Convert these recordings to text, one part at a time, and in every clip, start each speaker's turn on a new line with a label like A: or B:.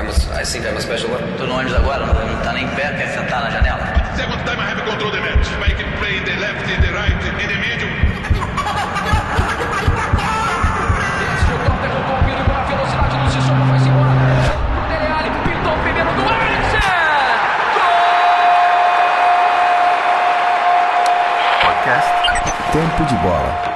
A: I'm a, I think I'm a special one.
B: Tô no ônibus agora, não, tá nem em pé, quer sentar na janela?
C: Second time I have control the match. I can play in the left, in the right, in the middle.
D: Tempo de Bola.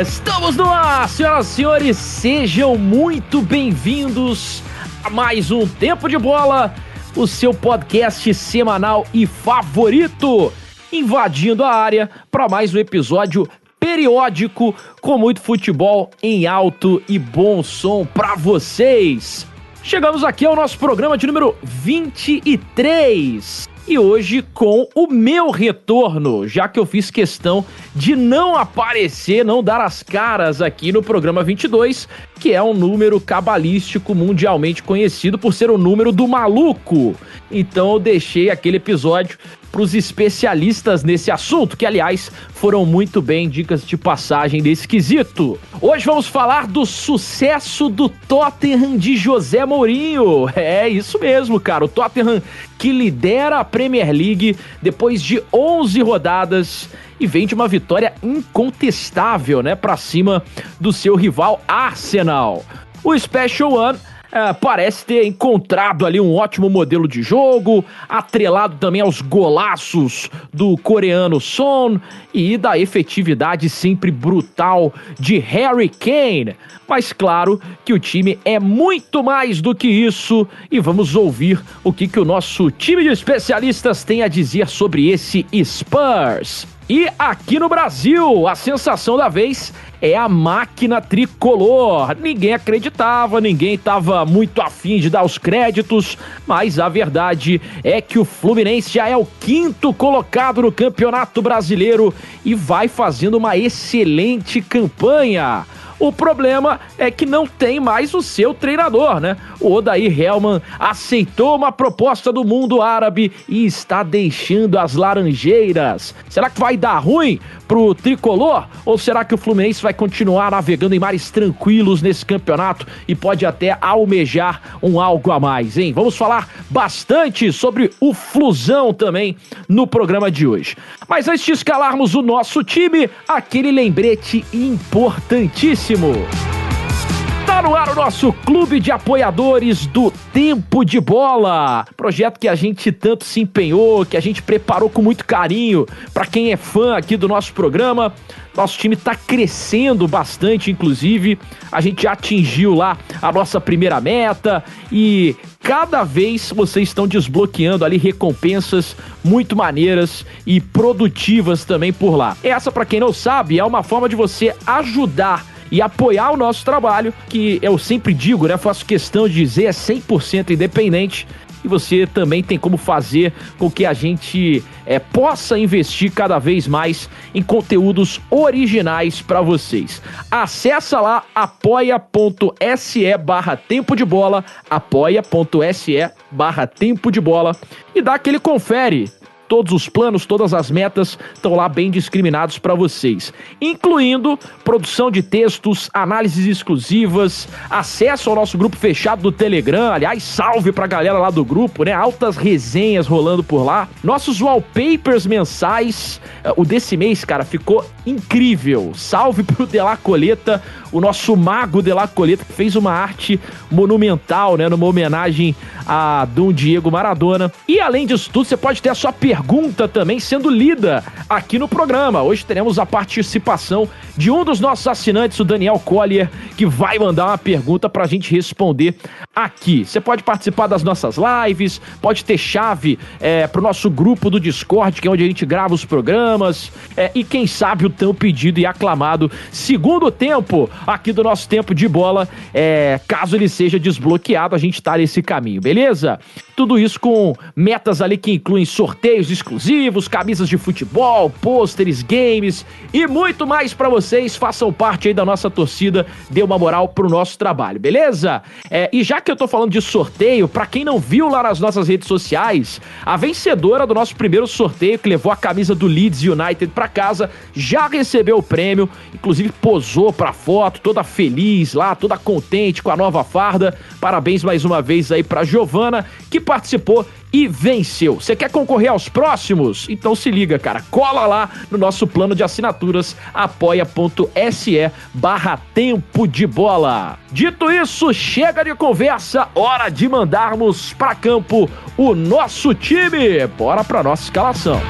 E: Estamos no ar, senhoras e senhores, sejam muito bem-vindos a mais um Tempo de Bola, o seu podcast semanal e favorito, invadindo a área para mais um episódio periódico com muito futebol em alto e bom som para vocês. Chegamos aqui ao nosso programa de número 23 e hoje com o meu retorno, já que eu fiz questão de não aparecer, não dar as caras aqui no programa 22, que é um número cabalístico mundialmente conhecido por ser o número do maluco. Então eu deixei aquele episódio para os especialistas nesse assunto, que aliás foram muito bem dicas de passagem desse quesito. Hoje vamos falar do sucesso do Tottenham de José Mourinho. É isso mesmo, cara. O Tottenham que lidera a Premier League depois de 11 rodadas e vem de uma vitória incontestável, né, para cima do seu rival Arsenal. O Special One é, parece ter encontrado ali um ótimo modelo de jogo, atrelado também aos golaços do coreano Son e da efetividade sempre brutal de Harry Kane. Mas claro que o time é muito mais do que isso e vamos ouvir o que, que o nosso time de especialistas tem a dizer sobre esse Spurs. E aqui no Brasil, a sensação da vez é a máquina tricolor. Ninguém acreditava, ninguém estava muito afim de dar os créditos, mas a verdade é que o Fluminense já é o quinto colocado no Campeonato Brasileiro e vai fazendo uma excelente campanha. O problema é que não tem mais o seu treinador, né? O Odair Helman aceitou uma proposta do mundo árabe e está deixando as laranjeiras. Será que vai dar ruim pro tricolor? Ou será que o Fluminense vai continuar navegando em mares tranquilos nesse campeonato e pode até almejar um algo a mais, hein? Vamos falar bastante sobre o Flusão também no programa de hoje. Mas antes de escalarmos o nosso time, aquele lembrete importantíssimo. Tá no ar o nosso clube de apoiadores do Tempo de Bola. Projeto que a gente tanto se empenhou, que a gente preparou com muito carinho para quem é fã aqui do nosso programa. Nosso time tá crescendo bastante, inclusive. A gente já atingiu lá a nossa primeira meta e cada vez vocês estão desbloqueando ali recompensas muito maneiras e produtivas também por lá. Essa, para quem não sabe, é uma forma de você ajudar e apoiar o nosso trabalho, que eu sempre digo, né? Faço questão de dizer, é 100% independente. E você também tem como fazer com que a gente é, possa investir cada vez mais em conteúdos originais para vocês. Acesse lá apoia.se barra tempo de bola, apoia.se barra tempo de bola e dá aquele confere todos os planos, todas as metas estão lá bem discriminados para vocês, incluindo produção de textos, análises exclusivas, acesso ao nosso grupo fechado do Telegram. Aliás, salve pra galera lá do grupo, né? Altas resenhas rolando por lá. Nossos wallpapers mensais. Eh, o desse mês, cara, ficou incrível. Salve pro Dela Coleta, o nosso mago Dela Coleta, que fez uma arte monumental, né? Numa homenagem a Dom Diego Maradona. E além disso tudo, você pode ter a sua pergunta também sendo lida aqui no programa. Hoje teremos a participação de um dos nossos assinantes, o Daniel Collier, que vai mandar uma pergunta pra gente responder aqui. Você pode participar das nossas lives, pode ter chave é, pro nosso grupo do Discord, que é onde a gente grava os programas, é, e quem sabe o tão pedido e aclamado segundo tempo aqui do nosso tempo de bola, é, caso ele seja desbloqueado, a gente tá nesse caminho, beleza? Tudo isso com metas ali que incluem sorteios exclusivos, camisas de futebol, pôsteres, games e muito mais para vocês. Façam parte aí da nossa torcida, dê uma moral pro nosso trabalho, beleza? É, e já que eu tô falando de sorteio, para quem não viu lá nas nossas redes sociais, a vencedora do nosso primeiro sorteio que levou a camisa do Leeds United para casa já já recebeu o prêmio, inclusive posou pra foto, toda feliz lá, toda contente com a nova farda. Parabéns mais uma vez aí pra Giovana, que participou e venceu. Você quer concorrer aos próximos? Então se liga, cara. Cola lá no nosso plano de assinaturas apoia.se barra tempo de bola. Dito isso, chega de conversa, hora de mandarmos para campo o nosso time. Bora pra nossa escalação.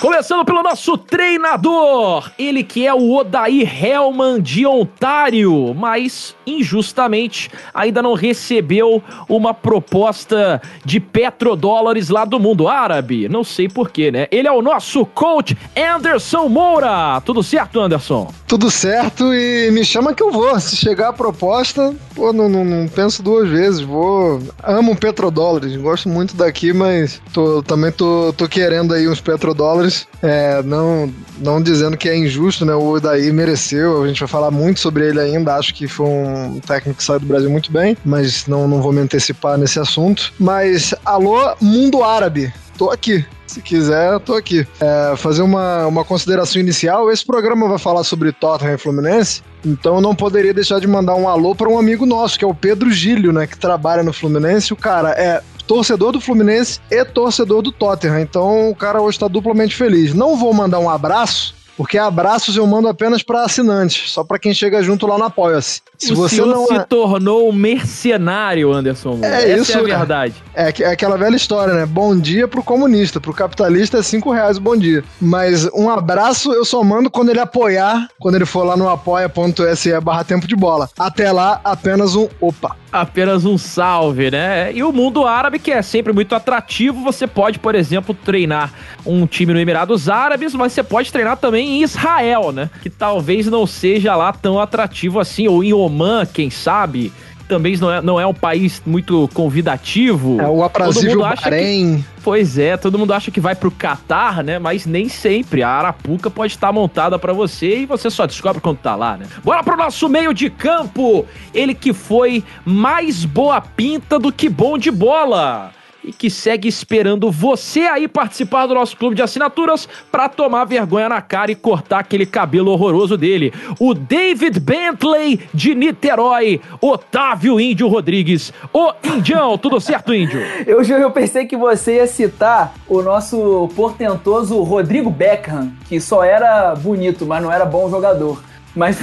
E: Começando pelo nosso treinador, ele que é o Odair Hellman de Ontário, mas injustamente ainda não recebeu uma proposta de petrodólares lá do mundo árabe. Não sei porquê, né? Ele é o nosso coach Anderson Moura. Tudo certo, Anderson?
A: Tudo certo e me chama que eu vou. Se chegar a proposta, pô, não, não, não penso duas vezes. Vou. Amo petrodólares, gosto muito daqui, mas tô, também tô, tô querendo aí uns petrodólares é, não, não dizendo que é injusto, né? O Daí mereceu, a gente vai falar muito sobre ele ainda. Acho que foi um técnico que saiu do Brasil muito bem, mas não, não vou me antecipar nesse assunto. Mas, alô, mundo árabe, tô aqui. Se quiser, tô aqui. É, fazer uma, uma consideração inicial. Esse programa vai falar sobre Tottenham e Fluminense, então eu não poderia deixar de mandar um alô para um amigo nosso, que é o Pedro Gílio, né? Que trabalha no Fluminense. O cara é torcedor do Fluminense e torcedor do Tottenham. Então o cara hoje está duplamente feliz. Não vou mandar um abraço, porque abraços eu mando apenas para assinantes, só para quem chega junto lá no Apoia-se.
E: Se o você não se é... tornou um mercenário, Anderson.
A: É Essa isso, é a verdade. É, é, aquela velha história, né? Bom dia pro comunista, pro capitalista é cinco reais o bom dia. Mas um abraço eu só mando quando ele apoiar, quando ele for lá no apoia.se barra tempo de bola. Até lá, apenas um opa.
E: Apenas um salve, né? E o mundo árabe, que é sempre muito atrativo, você pode, por exemplo, treinar um time no Emirados Árabes, mas você pode treinar também em Israel, né? Que talvez não seja lá tão atrativo assim, ou em Oman, quem sabe também não é, não é um país muito convidativo.
A: É o aprazível Bahrein.
E: Que, pois é, todo mundo acha que vai pro Catar, né? Mas nem sempre. A Arapuca pode estar montada para você e você só descobre quando tá lá, né? Bora pro nosso meio de campo. Ele que foi mais boa pinta do que bom de bola e que segue esperando você aí participar do nosso clube de assinaturas para tomar vergonha na cara e cortar aquele cabelo horroroso dele. O David Bentley de Niterói, Otávio Índio Rodrigues. O Indião, tudo certo, Índio?
F: Eu, eu pensei que você ia citar o nosso portentoso Rodrigo Beckham, que só era bonito, mas não era bom jogador. Mas...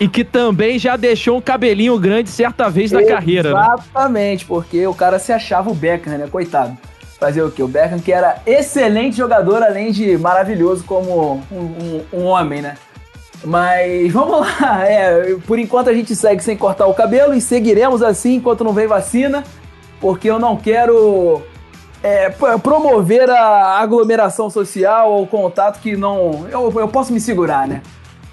E: e que também já deixou um cabelinho grande certa vez na carreira,
F: né? Exatamente, porque o cara se achava o Beckham, né? Coitado. Fazer o quê? O Beckham que era excelente jogador, além de maravilhoso como um, um, um homem, né? Mas vamos lá, é, por enquanto a gente segue sem cortar o cabelo e seguiremos assim enquanto não vem vacina, porque eu não quero é, promover a aglomeração social ou contato que não. Eu, eu posso me segurar, né?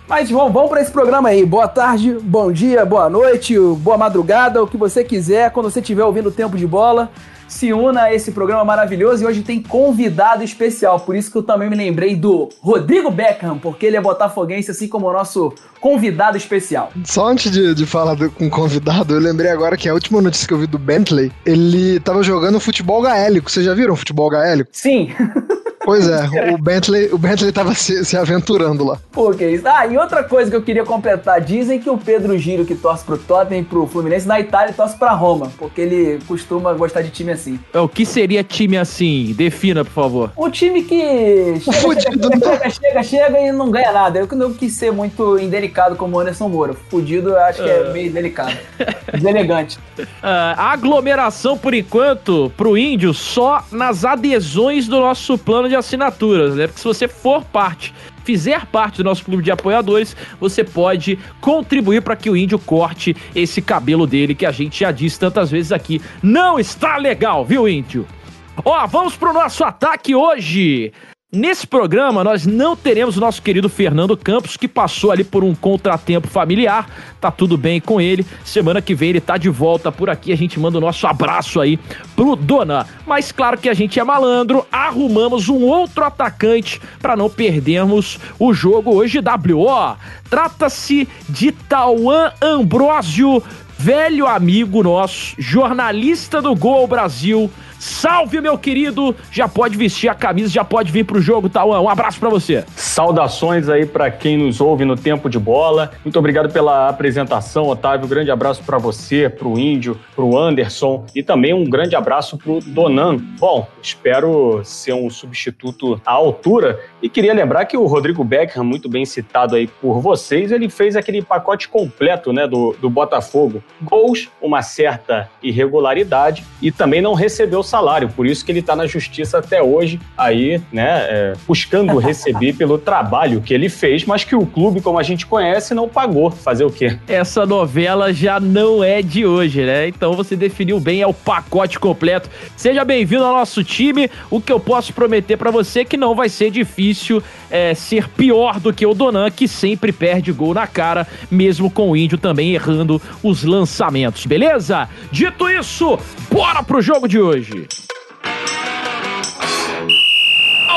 F: Mas vamos, vamos para esse programa aí. Boa tarde, bom dia, boa noite, boa madrugada, o que você quiser. Quando você estiver ouvindo o Tempo de Bola, se una a esse programa maravilhoso. E hoje tem convidado especial. Por isso que eu também me lembrei do Rodrigo Beckham, porque ele é botafoguense, assim como o nosso convidado especial.
A: Só antes de, de falar do, com o convidado, eu lembrei agora que a última notícia que eu vi do Bentley, ele tava jogando futebol gaélico. Vocês já viram futebol gaélico?
F: Sim.
A: Pois é, o Bentley, o Bentley tava se, se aventurando lá.
F: Pô, que isso. Ah, e outra coisa que eu queria completar, dizem que o Pedro Giro, que torce pro Tottenham e pro Fluminense, na Itália torce pra Roma, porque ele costuma gostar de time assim.
E: É, o que seria time assim? Defina, por favor.
F: Um time que chega, chega, chega, chega, chega, e não ganha nada. Eu não quis ser muito indelicado como o Anderson Moura. Fudido, eu acho que é uh... meio delicado. Deselegante.
E: Uh, a aglomeração, por enquanto, pro índio, só nas adesões do nosso plano de assinaturas, né? Porque se você for parte fizer parte do nosso clube de apoiadores, você pode contribuir para que o índio corte esse cabelo dele que a gente já disse tantas vezes aqui. Não está legal, viu, índio? Ó, vamos pro nosso ataque hoje. Nesse programa, nós não teremos o nosso querido Fernando Campos, que passou ali por um contratempo familiar. Tá tudo bem com ele. Semana que vem ele tá de volta por aqui. A gente manda o nosso abraço aí pro Dona. Mas claro que a gente é malandro, arrumamos um outro atacante para não perdermos o jogo hoje. WO. Trata-se de Tauan Ambrósio velho amigo nosso, jornalista do Gol Brasil. Salve, meu querido! Já pode vestir a camisa, já pode vir pro jogo, Tauan. Um abraço para você.
G: Saudações aí para quem nos ouve no Tempo de Bola. Muito obrigado pela apresentação, Otávio. grande abraço para você, pro Índio, pro Anderson e também um grande abraço pro Donan. Bom, espero ser um substituto à altura e queria lembrar que o Rodrigo Beckham, muito bem citado aí por vocês, ele fez aquele pacote completo, né, do, do Botafogo. Gols, uma certa irregularidade e também não recebeu salário, por isso que ele está na justiça até hoje, aí, né, é, buscando receber pelo trabalho que ele fez, mas que o clube, como a gente conhece, não pagou. Fazer o quê?
E: Essa novela já não é de hoje, né? Então você definiu bem, é o pacote completo. Seja bem-vindo ao nosso time. O que eu posso prometer para você é que não vai ser difícil é, ser pior do que o Donan, que sempre perde gol na cara, mesmo com o Índio também errando os lançamentos, beleza? Dito isso, bora pro jogo de hoje.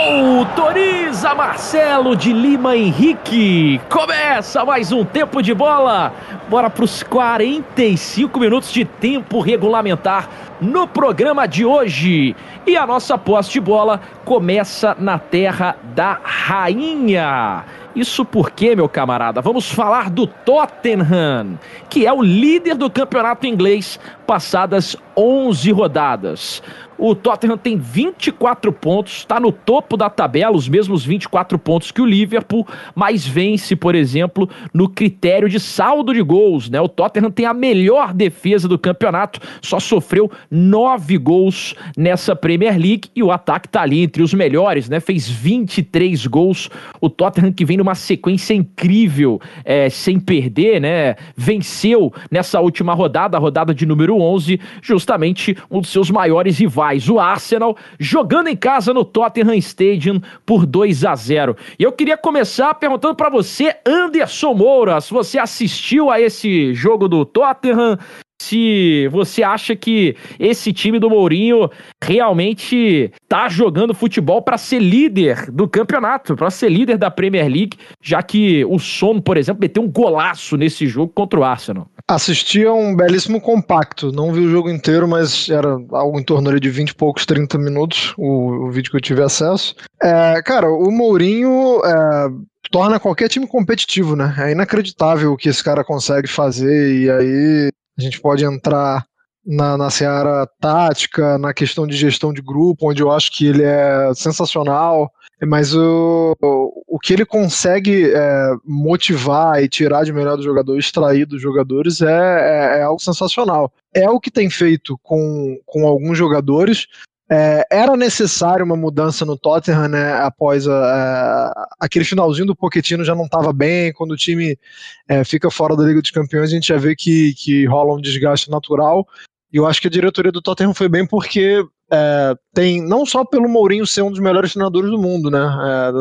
E: Autoriza Marcelo de Lima Henrique. Começa mais um tempo de bola. Bora para os 45 minutos de tempo regulamentar no programa de hoje. E a nossa posse de bola começa na terra da rainha. Isso porque, meu camarada, vamos falar do Tottenham, que é o líder do campeonato inglês passadas 11 rodadas. O Tottenham tem 24 pontos, está no topo da tabela, os mesmos 24 pontos que o Liverpool, mas vence, por exemplo, no critério de saldo de gols. Né? O Tottenham tem a melhor defesa do campeonato, só sofreu 9 gols nessa Premier League e o ataque está ali entre os melhores, né? fez 23 gols. O Tottenham que vem numa sequência incrível, é, sem perder, né? venceu nessa última rodada, a rodada de número 11, justamente um dos seus maiores rivais, o Arsenal, jogando em casa no Tottenham Stadium por 2 a 0. E eu queria começar perguntando para você, Anderson Moura, se você assistiu a esse jogo do Tottenham, se você acha que esse time do Mourinho realmente tá jogando futebol para ser líder do campeonato, para ser líder da Premier League, já que o Son, por exemplo, meteu um golaço nesse jogo contra o Arsenal.
A: Assisti a um belíssimo compacto, não vi o jogo inteiro, mas era algo em torno de 20 e poucos, 30 minutos, o, o vídeo que eu tive acesso. É, cara, o Mourinho é, torna qualquer time competitivo, né? É inacreditável o que esse cara consegue fazer, e aí a gente pode entrar na, na seara tática, na questão de gestão de grupo, onde eu acho que ele é sensacional, mas o, o, que ele consegue é, motivar e tirar de melhor do jogador, extrair dos jogadores, é, é, é, algo sensacional. É o que tem feito com, com alguns jogadores, é, era necessário uma mudança no Tottenham, né? Após a, a, aquele finalzinho do Pochettino já não estava bem. Quando o time é, fica fora da Liga dos Campeões, a gente já vê que, que rola um desgaste natural. E eu acho que a diretoria do Tottenham foi bem porque é, tem não só pelo Mourinho ser um dos melhores treinadores do mundo, né? É,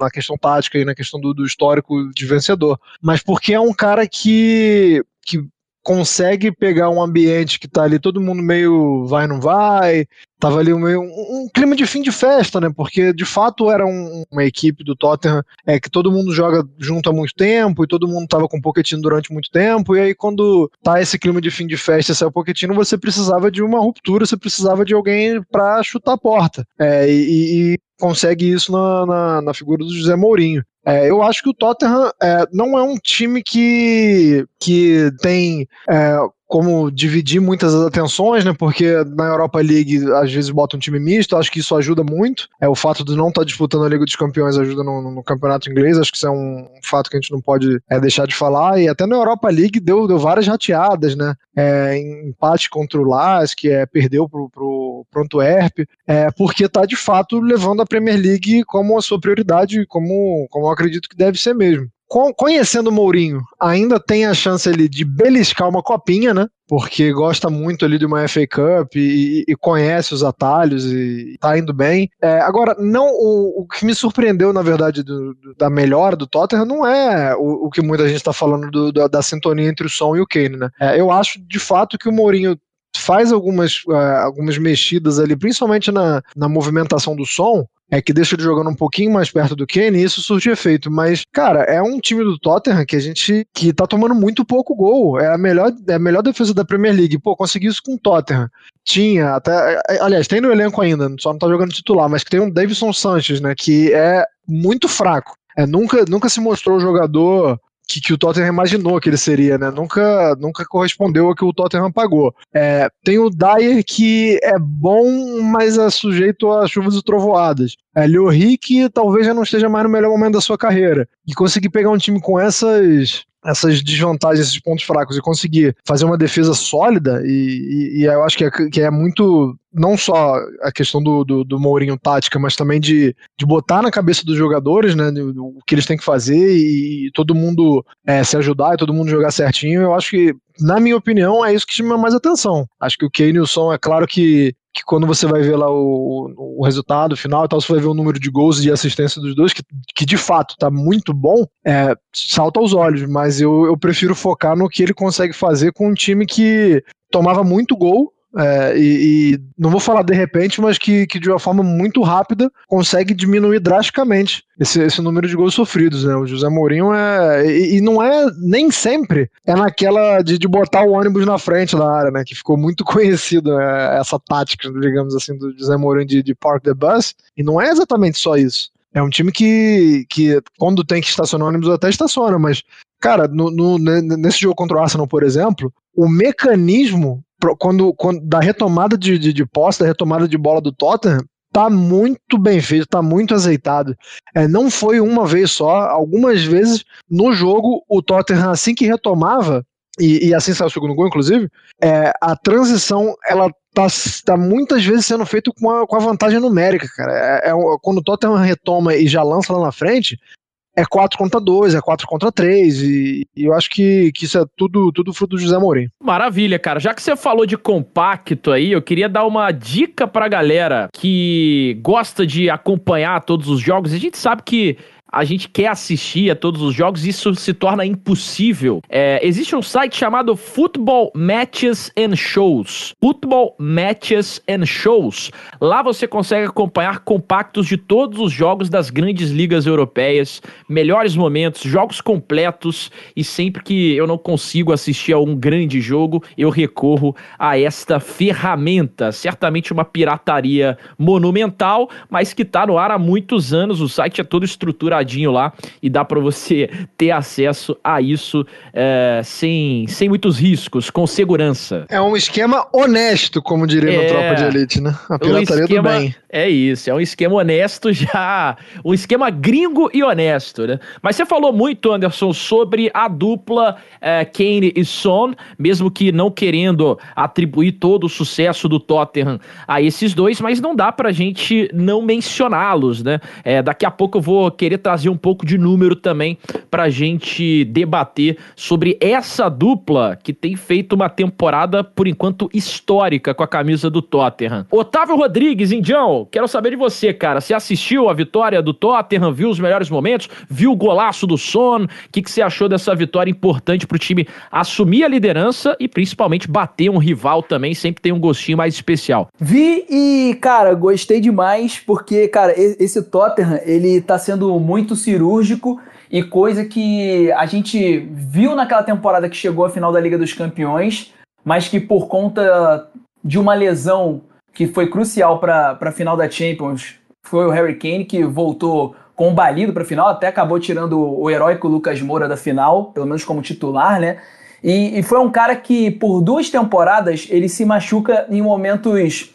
A: na questão tática e na questão do, do histórico de vencedor, mas porque é um cara que que consegue pegar um ambiente que tá ali todo mundo meio vai não vai, tava ali um, um, clima de fim de festa, né? Porque de fato era um, uma equipe do Tottenham é que todo mundo joga junto há muito tempo e todo mundo tava com o Pochettino durante muito tempo e aí quando tá esse clima de fim de festa sai o Pochettino, você precisava de uma ruptura, você precisava de alguém para chutar a porta. É, e, e consegue isso na, na, na, figura do José Mourinho. É, eu acho que o Tottenham é, não é um time que, que tem é, como dividir muitas atenções, né? Porque na Europa League às vezes bota um time misto, acho que isso ajuda muito. É o fato de não estar tá disputando a Liga dos Campeões ajuda no, no, campeonato inglês, acho que isso é um, fato que a gente não pode é, deixar de falar. E até na Europa League deu, deu várias rateadas, né? É, empate contra o Las, que é, perdeu pro, pro, pro Antwerp, é, porque está de fato levando a Premier League como a sua prioridade, como, como eu acredito que deve ser mesmo conhecendo o Mourinho, ainda tem a chance ali de beliscar uma copinha, né? Porque gosta muito ali de uma FA Cup e, e conhece os atalhos e tá indo bem. É, agora, não o, o, que me surpreendeu, na verdade, do, do, da melhora do Tottenham não é o, o que muita gente está falando do, da, da, sintonia entre o Som e o Kane, né? É, eu acho de fato que o Mourinho faz algumas, uh, algumas mexidas ali, principalmente na, na movimentação do som, é que deixa ele jogando um pouquinho mais perto do Kane e isso surge efeito. Mas, cara, é um time do Tottenham que a gente que tá tomando muito pouco gol. É a melhor, é a melhor defesa da Premier League. Pô, conseguiu isso com o Tottenham. Tinha, até. Aliás, tem no elenco ainda, só não tá jogando titular, mas que tem um Davidson Sanches, né? Que é muito fraco. É, nunca, nunca se mostrou jogador que, que, o Tottenham imaginou que ele seria, né? Nunca, nunca correspondeu ao que o Tottenham pagou. É, tem o Dyer que é bom, mas é sujeito a chuvas e trovoadas. É, Lloris que talvez já não esteja mais no melhor momento da sua carreira. E conseguir pegar um time com essas essas desvantagens, esses pontos fracos e conseguir fazer uma defesa sólida, e, e, e eu acho que é, que é, muito. Não só a questão do, do, do, Mourinho tática, mas também de, de botar na cabeça dos jogadores né, o que eles têm que fazer e, e todo mundo é, se ajudar e todo mundo jogar certinho. Eu acho que, na minha opinião, é isso que chama mais atenção. Acho que o Kane e o Son, é claro que que quando você vai ver lá o, o resultado final e tal, você vai ver o número de gols e de assistência dos dois, que, que de fato tá muito bom, é, salta aos olhos, mas eu, eu prefiro focar no que ele consegue fazer com um time que tomava muito gol é, e, e, não vou falar de repente, mas que, que de uma forma muito rápida consegue diminuir drasticamente esse, esse número de gols sofridos. Né? O José Mourinho é. E, e, não é nem sempre é naquela de, de botar o ônibus na frente da área, né? Que ficou muito conhecido né? essa tática, digamos assim, do José Mourinho de, de park the bus. E não é exatamente só isso. É um time que, que quando tem que estacionar ônibus até estaciona, mas cara, no, no, nesse jogo contra o Arsenal, por exemplo, o mecanismo quando, quando da retomada de, de, de posse, da retomada de bola do Tottenham, tá muito bem feito, tá muito azeitado. É, não foi uma vez só, algumas vezes no jogo o Tottenham assim que retomava e, e assim saiu o segundo gol, inclusive, é, a transição ela tá, tá muitas vezes sendo feita com a, com a vantagem numérica, cara. É, é, quando o Tottenham retoma e já lança lá na frente, é 4 contra 2, é 4 contra 3, e, e, eu acho que, que isso é tudo, tudo fruto do José Mourinho.
E: Maravilha, cara. Já que você falou de compacto aí, eu queria dar uma dica pra galera que gosta de acompanhar todos os jogos. A gente sabe que a gente quer assistir a todos os jogos, isso se torna impossível. É, existe um site chamado Football Matches and Shows. Football Matches and Shows. Lá você consegue acompanhar compactos de todos os jogos das grandes ligas europeias, melhores momentos, jogos completos e sempre que eu não consigo assistir a um grande jogo, eu recorro a esta ferramenta. Certamente uma pirataria monumental, mas que está no ar há muitos anos. O site é todo estruturado lá e dá para você ter acesso a isso é, sem, sem muitos riscos, com segurança.
A: É um esquema honesto, como diria é, no Tropa de Elite, né?
E: A pirataria um esquema, do bem. É isso, é um esquema honesto já, um esquema gringo e honesto, né? Mas você falou muito, Anderson, sobre a dupla é, Kane e Son, mesmo que não querendo atribuir todo o sucesso do Tottenham a esses dois, mas não dá pra gente não mencioná-los, né? É, daqui a pouco eu vou querer trazer um pouco de número também pra gente debater sobre essa dupla que tem feito uma temporada, por enquanto, histórica com a camisa do Tottenham. Otávio Rodrigues, Indião, quero saber de você, cara. Você assistiu a vitória do Tottenham, viu os melhores momentos, viu o golaço do Son? O que, que você achou dessa vitória importante pro time assumir a liderança e principalmente bater um rival também? Sempre tem um gostinho mais especial.
F: Vi e, cara, gostei demais porque, cara, esse Tottenham, ele tá sendo muito muito cirúrgico e coisa que a gente viu naquela temporada que chegou à final da Liga dos Campeões, mas que por conta de uma lesão que foi crucial para a final da Champions, foi o Harry Kane que voltou combalido para a final, até acabou tirando o heróico Lucas Moura da final, pelo menos como titular, né? E, e foi um cara que por duas temporadas ele se machuca em momentos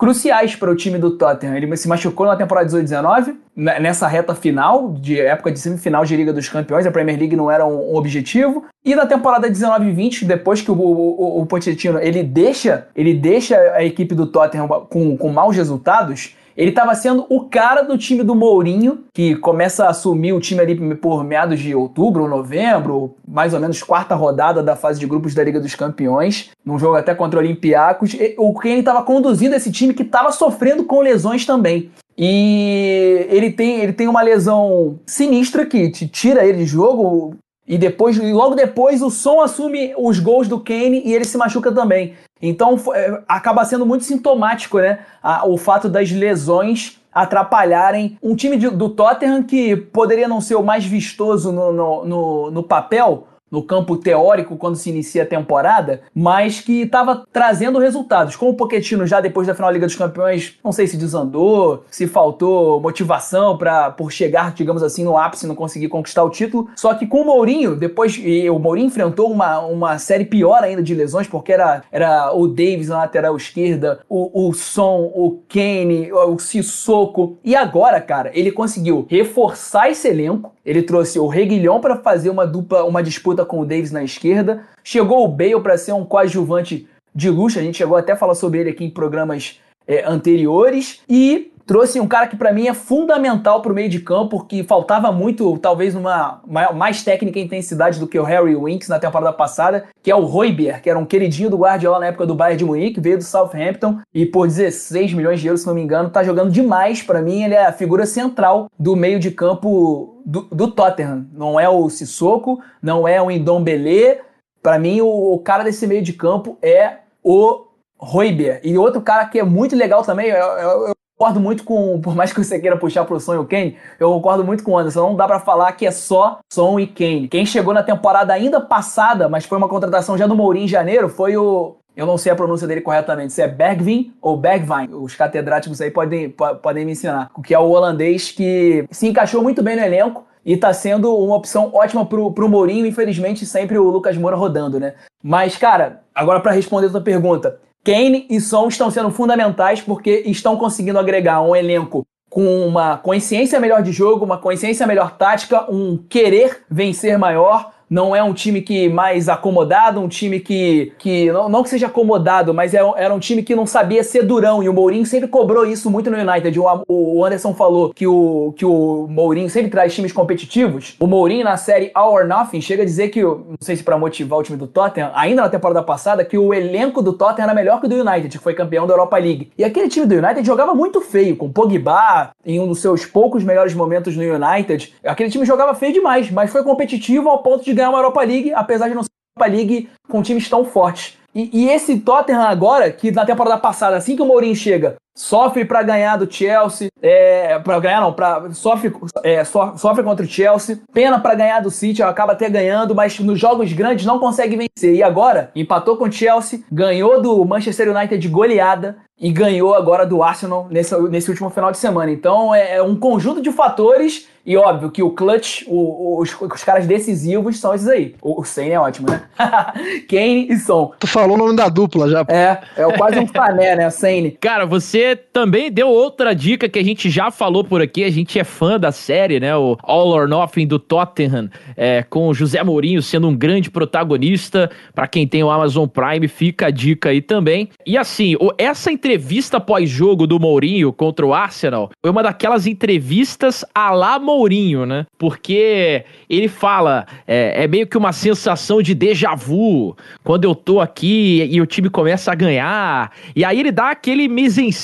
F: cruciais para o time do Tottenham. Ele se machucou na temporada 18-19, né, nessa reta final, de época de semifinal de Liga dos Campeões, a Premier League não era um, objetivo. E na temporada 19-20, depois que o, o, o Pochettino ele deixa, ele deixa a equipe do Tottenham com, com maus resultados, ele estava sendo o cara do time do Mourinho, que começa a assumir o time ali por meados de outubro ou novembro, mais ou menos quarta rodada da fase de grupos da Liga dos Campeões, num jogo até contra o Olympiacos. O Kane estava conduzindo esse time que estava sofrendo com lesões também. E ele tem, ele tem uma lesão sinistra que te tira ele de jogo. E depois, logo depois, o som assume os gols do Kane e ele se machuca também. Então é, acaba sendo muito sintomático, né? O fato das lesões atrapalharem um time do Tottenham que poderia não ser o mais vistoso no, no, no, no papel, no campo teórico quando se inicia a temporada, mas que estava trazendo resultados. Com o Pochettino já depois da final da Liga dos Campeões, não sei se desandou, se faltou motivação para por chegar, digamos assim, no ápice e não conseguir conquistar o título. Só que com o Mourinho, depois e o Mourinho enfrentou uma, uma série pior ainda de lesões, porque era, era o Davis na lateral esquerda, o, o Son, o Kane, o Sissoko. E agora, cara, ele conseguiu reforçar esse elenco. Ele trouxe o Reguilhão para fazer uma dupla, uma disputa com o Davis na esquerda. Chegou o Bale para ser um coadjuvante de luxo. A gente chegou até a falar sobre ele aqui em programas é, anteriores. E trouxe um cara que para mim é fundamental para o meio de campo, que faltava muito, talvez uma mais técnica e intensidade do que o Harry Winks na temporada passada, que é o Royber, que era um queridinho do Guardiola na época do Bayern de Munique, veio do Southampton e por 16 milhões de euros, se não me engano, tá jogando demais para mim, ele é a figura central do meio de campo do, do Tottenham. Não é o Sissoko, não é o Indombele, para mim o, o cara desse meio de campo é o Royber. E outro cara que é muito legal também, eu, eu, eu concordo muito com, por mais que você queira puxar pro Son e o Kane, eu concordo muito com o Anderson. Não dá para falar que é só Son e Kane. Quem chegou na temporada ainda passada, mas foi uma contratação já do Mourinho em janeiro, foi o eu não sei a pronúncia dele corretamente, se é Bergvin ou Bergvin. Os catedráticos aí podem, podem me ensinar. Que é o holandês que se encaixou muito bem no elenco e está sendo uma opção ótima pro, pro Mourinho. Infelizmente, sempre o Lucas Moura rodando, né? Mas, cara, agora para responder a tua pergunta, Kane e Son estão sendo fundamentais porque estão conseguindo agregar um elenco com uma consciência melhor de jogo, uma consciência melhor tática, um querer vencer maior, não é um time que mais acomodado, um time que, que não, não que seja acomodado, mas era, é era um time que não sabia ser durão, e o Mourinho sempre cobrou isso muito no United. O, o Anderson falou que o, que o Mourinho sempre traz times competitivos. O Mourinho, na série All or Nothing, chega a dizer que, não sei se para motivar o time do Tottenham, ainda na temporada passada, que o elenco do Tottenham era melhor que o do United, que foi campeão da Europa League. E aquele time do United jogava muito feio, com Pogba em um dos seus poucos melhores momentos no United. Aquele time jogava feio demais, mas foi competitivo ao ponto de ganhar uma Europa League, apesar de não ser uma Europa League com times tão fortes. E, e, esse Tottenham agora, que na temporada passada, assim que o Mourinho chega, sofre para ganhar do Chelsea, é, para ganhar não, pra, sofre, é, so, sofre contra o Chelsea, pena para ganhar do City, acaba até ganhando, mas nos jogos grandes não consegue vencer. E agora, empatou com o Chelsea, ganhou do Manchester United de goleada, e ganhou agora do Arsenal nesse, nesse último final de semana. Então é, é um conjunto de fatores e óbvio que o clutch, o, o, os, os, caras decisivos são esses aí. O, o Sen é ótimo, né? Kane e Son.
A: Tu falou o nome da dupla já.
F: É, é quase um fané, né? Sane.
E: Cara, você também deu outra dica que a gente já falou por aqui. A gente é fã da série, né? O All or Nothing do Tottenham, é, com o José Mourinho sendo um grande protagonista. Para quem tem o Amazon Prime, fica a dica aí também. E assim, essa entrevista pós-jogo do Mourinho contra o Arsenal foi uma daquelas entrevistas a lá Mourinho, né? Porque ele fala, é, é, meio que uma sensação de déjà vu, quando eu tô aqui e o time começa a ganhar. E aí ele dá aquele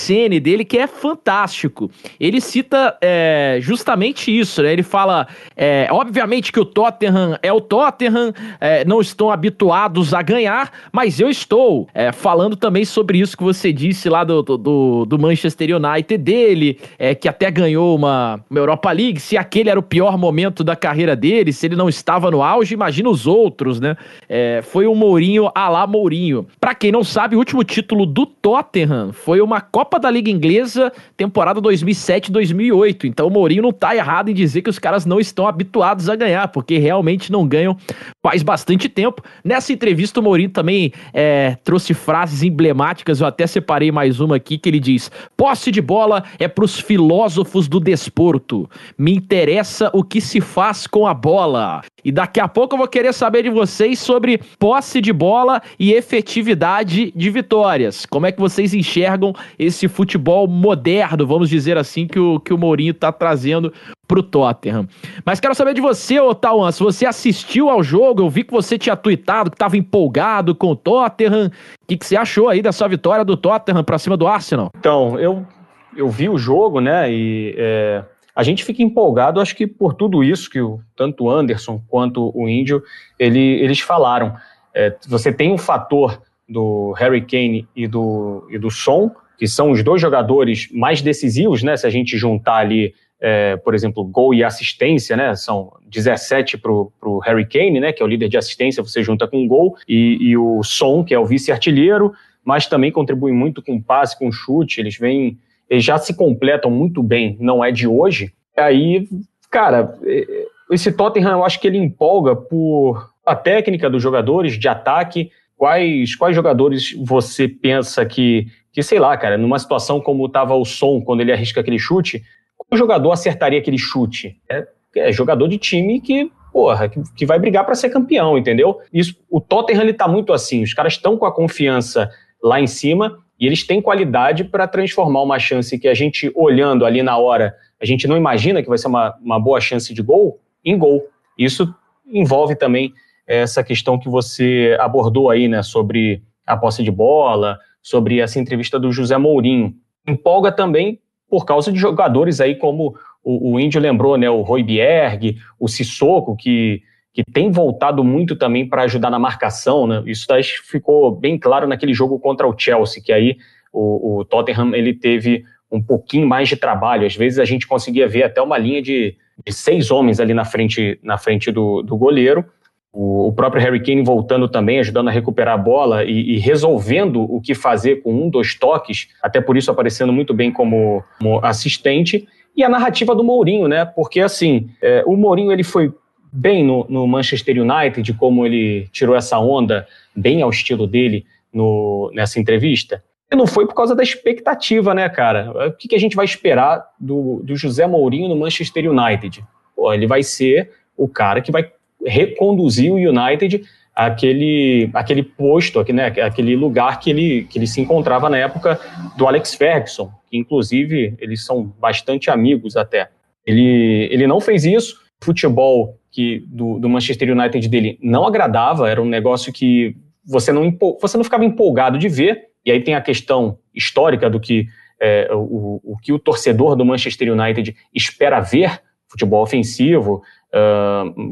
E: mise-en-scène dele que é fantástico. Ele cita é, justamente isso, né? Ele fala, é, obviamente que o Tottenham é o Tottenham, é, não estão habituados a ganhar, mas eu estou. É, falando também sobre isso que você disse lá do, do, do Manchester United dele, é, que até ganhou uma, uma Europa League, se aquele era o pior momento da carreira dele, se ele não estava no auge, imagina os outros, né? É, foi um Mourinho a lá Mourinho. Pra quem não sabe, o último título do Tottenham foi uma Copa da Liga Inglesa, temporada 2007-2008. Então o Mourinho não tá errado em dizer que os caras não estão habituados a ganhar, porque realmente não ganham faz bastante tempo. Nessa entrevista, o Mourinho também é, trouxe frases emblemáticas, eu até separei mais uma aqui, que ele diz: posse de bola é pros filósofos do desporto. Me interessa o que se faz com a bola. E daqui a pouco eu vou querer saber de vocês sobre posse de bola e efetividade de vitórias. Como é que vocês enxergam esse futebol moderno, vamos dizer assim, que o, que o Mourinho está trazendo pro Tottenham. Mas quero saber de você, Otawan, se você assistiu ao jogo, eu vi que você tinha tweetado que estava empolgado com o Tottenham. O que, que você achou aí dessa vitória do Tottenham para cima do Arsenal?
G: Então, eu, eu vi o jogo, né, e... É a gente fica empolgado, acho que por tudo isso que o, tanto o Anderson quanto o Índio ele, eles falaram. É, você tem o fator do Harry Kane e do, e do Son, que são os dois jogadores mais decisivos, né? Se a gente juntar ali, é, por exemplo, gol e assistência, né? São 17 para o Harry Kane, né? Que é o líder de assistência, você junta com gol, e, e o Son, que é o vice-artilheiro, mas também contribui muito com passe, com chute. Eles vêm, eles já se completam muito bem, não é de hoje. Aí, cara, esse Tottenham eu acho que ele empolga por a técnica dos jogadores de ataque. Quais, quais jogadores você pensa que, que, sei lá, cara, numa situação como estava o som quando ele arrisca aquele chute, qual jogador acertaria aquele chute? É, é jogador de time que, porra, que, que vai brigar para ser campeão, entendeu? Isso, o Tottenham ele tá muito assim, os caras estão com a confiança lá em cima e eles têm qualidade para transformar uma chance que a gente olhando ali na hora, a gente não imagina que vai ser uma, uma boa chance de gol, em gol. Isso envolve também essa questão que você abordou aí, né, sobre a posse de bola, sobre essa entrevista do José Mourinho. Empolga também por causa de jogadores aí como o, o Índio lembrou, né, o Roy Bierg, o Sissoko, que, que tem voltado muito também para ajudar na marcação, né? Isso ficou bem claro naquele jogo contra o Chelsea, que aí o, o Tottenham ele teve um pouquinho mais de trabalho. Às vezes a gente conseguia ver até uma linha de, de seis homens ali na frente, na frente do, do goleiro. O, próprio Harry Kane voltando também, ajudando a recuperar a bola e, e, resolvendo o que fazer com um, dois toques, até por isso aparecendo muito bem como, como assistente. E a narrativa do Mourinho, né? Porque assim, é, o Mourinho ele foi bem no, no, Manchester United, como ele tirou essa onda bem ao estilo dele no, nessa entrevista. E não foi por causa da expectativa, né, cara? O que, que a gente vai esperar do, do José Mourinho no Manchester United? Pô, ele vai ser o cara que vai reconduzir o United àquele, àquele posto, né, aquele lugar que ele, que ele se encontrava na época do Alex Ferguson, que inclusive eles são bastante amigos até. Ele, ele não fez isso, futebol que do, do Manchester United dele não agradava, era um negócio que você não, você não ficava empolgado de ver, e aí tem a questão histórica do que é, o, o que o torcedor do Manchester United espera ver, futebol ofensivo,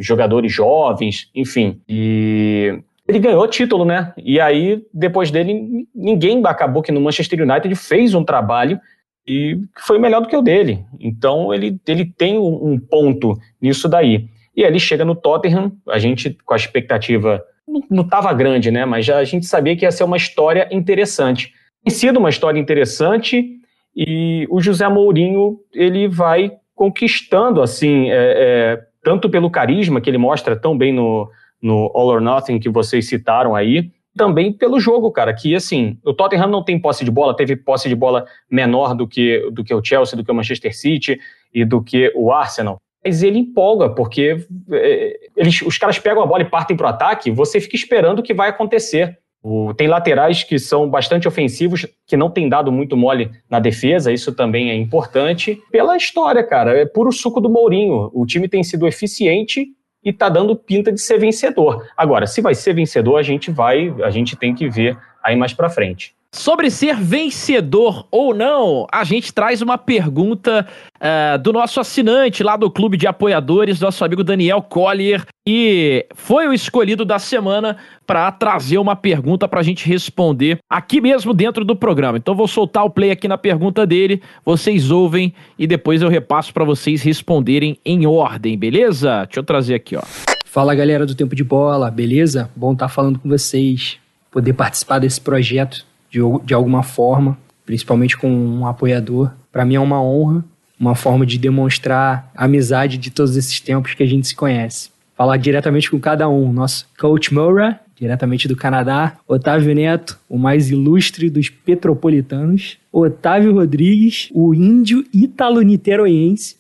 G: jogadores jovens, enfim. E ele ganhou título, né? E aí, depois dele, ninguém acabou que no Manchester United fez um trabalho e foi melhor do que o dele. Então, ele, ele tem um ponto nisso daí. E aí ele chega no Tottenham, a gente com a expectativa não estava grande, né? Mas já a gente sabia que ia ser uma história interessante. Tem sido uma história interessante e o José Mourinho ele vai conquistando assim é, é, tanto pelo carisma que ele mostra tão bem no, no All or Nothing que vocês citaram aí, também pelo jogo, cara, que assim, o Tottenham não tem posse de bola, teve posse de bola menor do que, do que o Chelsea, do que o Manchester City e do que o Arsenal. Mas ele empolga, porque é, eles, os caras pegam a bola e partem para o ataque, você fica esperando o que vai acontecer. O, tem laterais que são bastante ofensivos, que não tem dado muito mole na defesa, isso também é importante. Pela história, cara, é puro suco do Mourinho. O time tem sido eficiente e tá dando pinta de ser vencedor. Agora, se vai ser vencedor, a gente vai, a gente tem que ver aí mais para frente.
E: Sobre ser vencedor ou não, a gente traz uma pergunta uh, do nosso assinante lá do Clube de Apoiadores, nosso amigo Daniel Collier, que foi o escolhido da semana para trazer uma pergunta para a gente responder aqui mesmo dentro do programa. Então vou soltar o play aqui na pergunta dele, vocês ouvem e depois eu repasso para vocês responderem em ordem, beleza? Deixa eu trazer aqui, ó.
H: Fala galera do Tempo de Bola, beleza? Bom estar tá falando com vocês, poder participar desse projeto de, de alguma forma, principalmente com um apoiador. Para mim é uma honra, uma forma de demonstrar a amizade de todos esses tempos que a gente se conhece. Falar diretamente com cada um. Nosso Coach Moura, diretamente do Canadá. Otávio Neto, o mais ilustre dos petropolitanos. Otávio Rodrigues, o índio italo-niteroiense.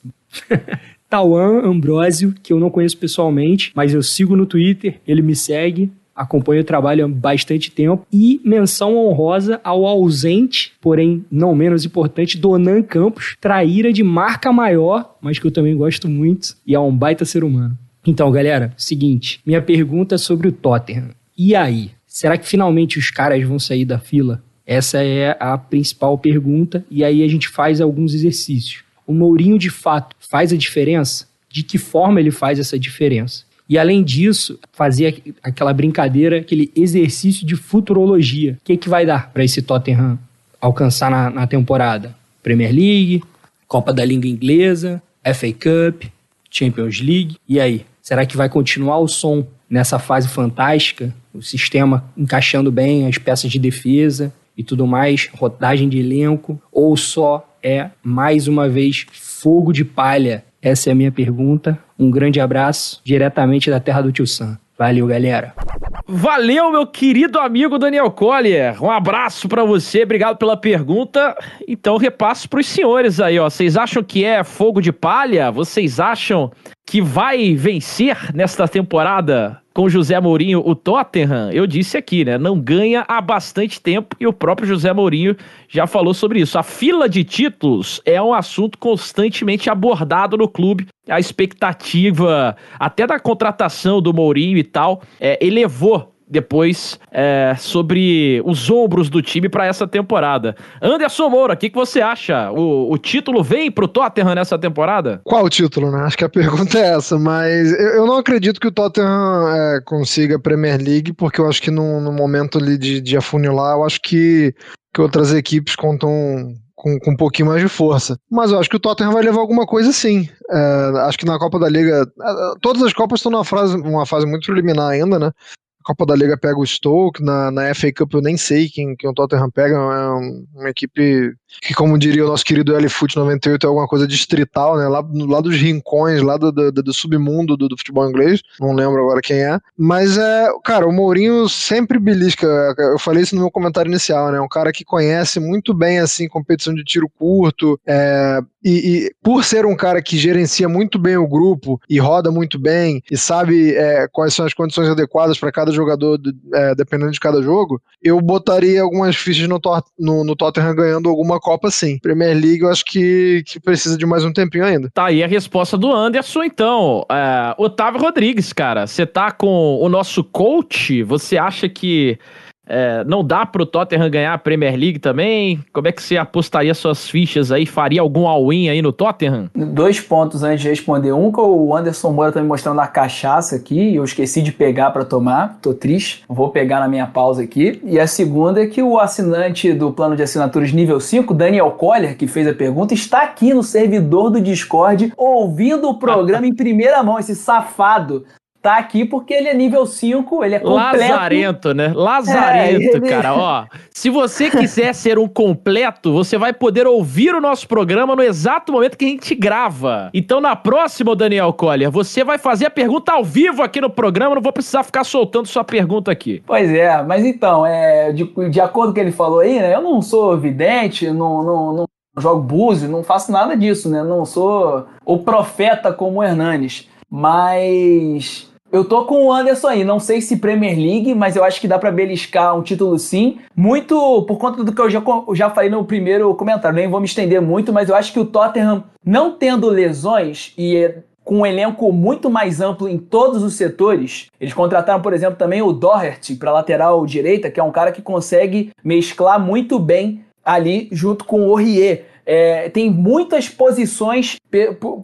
H: Tauan Ambrósio, que eu não conheço pessoalmente, mas eu sigo no Twitter, ele me segue acompanho o trabalho há bastante tempo. E menção honrosa ao ausente, porém não menos importante, Donan Campos, traíra de marca maior, mas que eu também gosto muito, e é um baita ser humano. Então, galera, seguinte, minha pergunta é sobre o Tottenham. E aí? Será que finalmente os caras vão sair da fila? Essa é a principal pergunta, e aí a gente faz alguns exercícios. O Mourinho, de fato, faz a diferença? De que forma ele faz essa diferença? E além disso, fazer aquela brincadeira, aquele exercício de futurologia. O que, que vai dar para esse Tottenham alcançar na, na temporada? Premier League, Copa da Língua Inglesa, FA Cup, Champions League. E aí? Será que vai continuar o som nessa fase fantástica? O sistema encaixando bem as peças de defesa e tudo mais, rodagem de elenco? Ou só é, mais uma vez, fogo de palha? Essa é a minha pergunta. Um grande abraço diretamente da terra do Tio Sam. Valeu, galera.
E: Valeu, meu querido amigo Daniel Collier. Um abraço para você, obrigado pela pergunta. Então, repasso para os senhores aí, ó. Vocês acham que é fogo de palha? Vocês acham que vai vencer nesta temporada com José Mourinho o Tottenham? Eu disse aqui, né? Não ganha há bastante tempo e o próprio José Mourinho já falou sobre isso. A fila de títulos é um assunto constantemente abordado no clube. A expectativa, até da contratação do Mourinho e tal, é, elevou depois é, sobre os ombros do time para essa temporada. Anderson Moura, o que, que você acha? O, o título vem pro Tottenham nessa temporada?
A: Qual o título, né? Acho que a pergunta é essa, mas eu, eu não acredito que o Tottenham é, consiga a Premier League, porque eu acho que no, no momento ali de, de afunilar, eu acho que, que outras equipes contam com, com, um pouquinho mais de força. Mas eu acho que o Tottenham vai levar alguma coisa sim. É, acho que na Copa da Liga. Todas as Copas estão numa fase, uma fase muito preliminar ainda, né? Copa da Liga pega o Stoke, na, na FA Cup eu nem sei quem, quem o Tottenham pega, é uma equipe que, como diria o nosso querido LFoot 98, é alguma coisa distrital, né? Lá, lá dos rincões, lá do, do, do submundo do, do, futebol inglês, não lembro agora quem é. Mas é, cara, o Mourinho sempre belisca, eu falei isso no meu comentário inicial, né? Um cara que conhece muito bem, assim, competição de tiro curto, é, e, e, por ser um cara que gerencia muito bem o grupo e roda muito bem e sabe é, quais são as condições adequadas para cada jogador, é, dependendo de cada jogo, eu botaria algumas fichas no, no, no, Tottenham ganhando alguma Copa sim. Premier League eu acho que, que precisa de mais um tempinho ainda.
E: Tá aí a resposta do Anderson, então. É, Otávio Rodrigues, cara, você tá com o nosso coach, você acha que é, não dá pro Tottenham ganhar a Premier League também? Como é que você apostaria suas fichas aí? Faria algum all-in aí no Tottenham?
F: Dois pontos antes de responder. Um que o Anderson Moura tá me mostrando a cachaça aqui, eu esqueci de pegar para tomar, tô triste, vou pegar na minha pausa aqui. E a segunda é que o assinante do plano de assinaturas nível 5, Daniel Coller, que fez a pergunta, está aqui no servidor do Discord ouvindo o programa em primeira mão, esse safado tá aqui porque ele é nível 5, ele é completo.
E: Lazarento, né? Lazarento, é, ele... cara. Ó, se você quiser ser um completo, você vai poder ouvir o nosso programa no exato momento que a gente grava. Então, na próxima, Daniel Collier, você vai fazer a pergunta ao vivo aqui no programa, não vou precisar ficar soltando sua pergunta aqui.
F: Pois é, mas então, é, de, de acordo com o que ele falou aí, né? Eu não sou vidente, não, não, não jogo búzio, não faço nada disso, né? Não sou o profeta como o Hernanes. Mas eu tô com o Anderson aí, não sei se Premier League, mas eu acho que dá para beliscar um título sim. Muito por conta do que eu já, já falei no primeiro comentário, nem vou me estender muito, mas eu acho que o Tottenham, não tendo lesões e com um elenco muito mais amplo em todos os setores. Eles contrataram, por exemplo, também o Doherty para lateral direita, que é um cara que consegue mesclar muito bem ali junto com o Aurier. É, tem muitas posições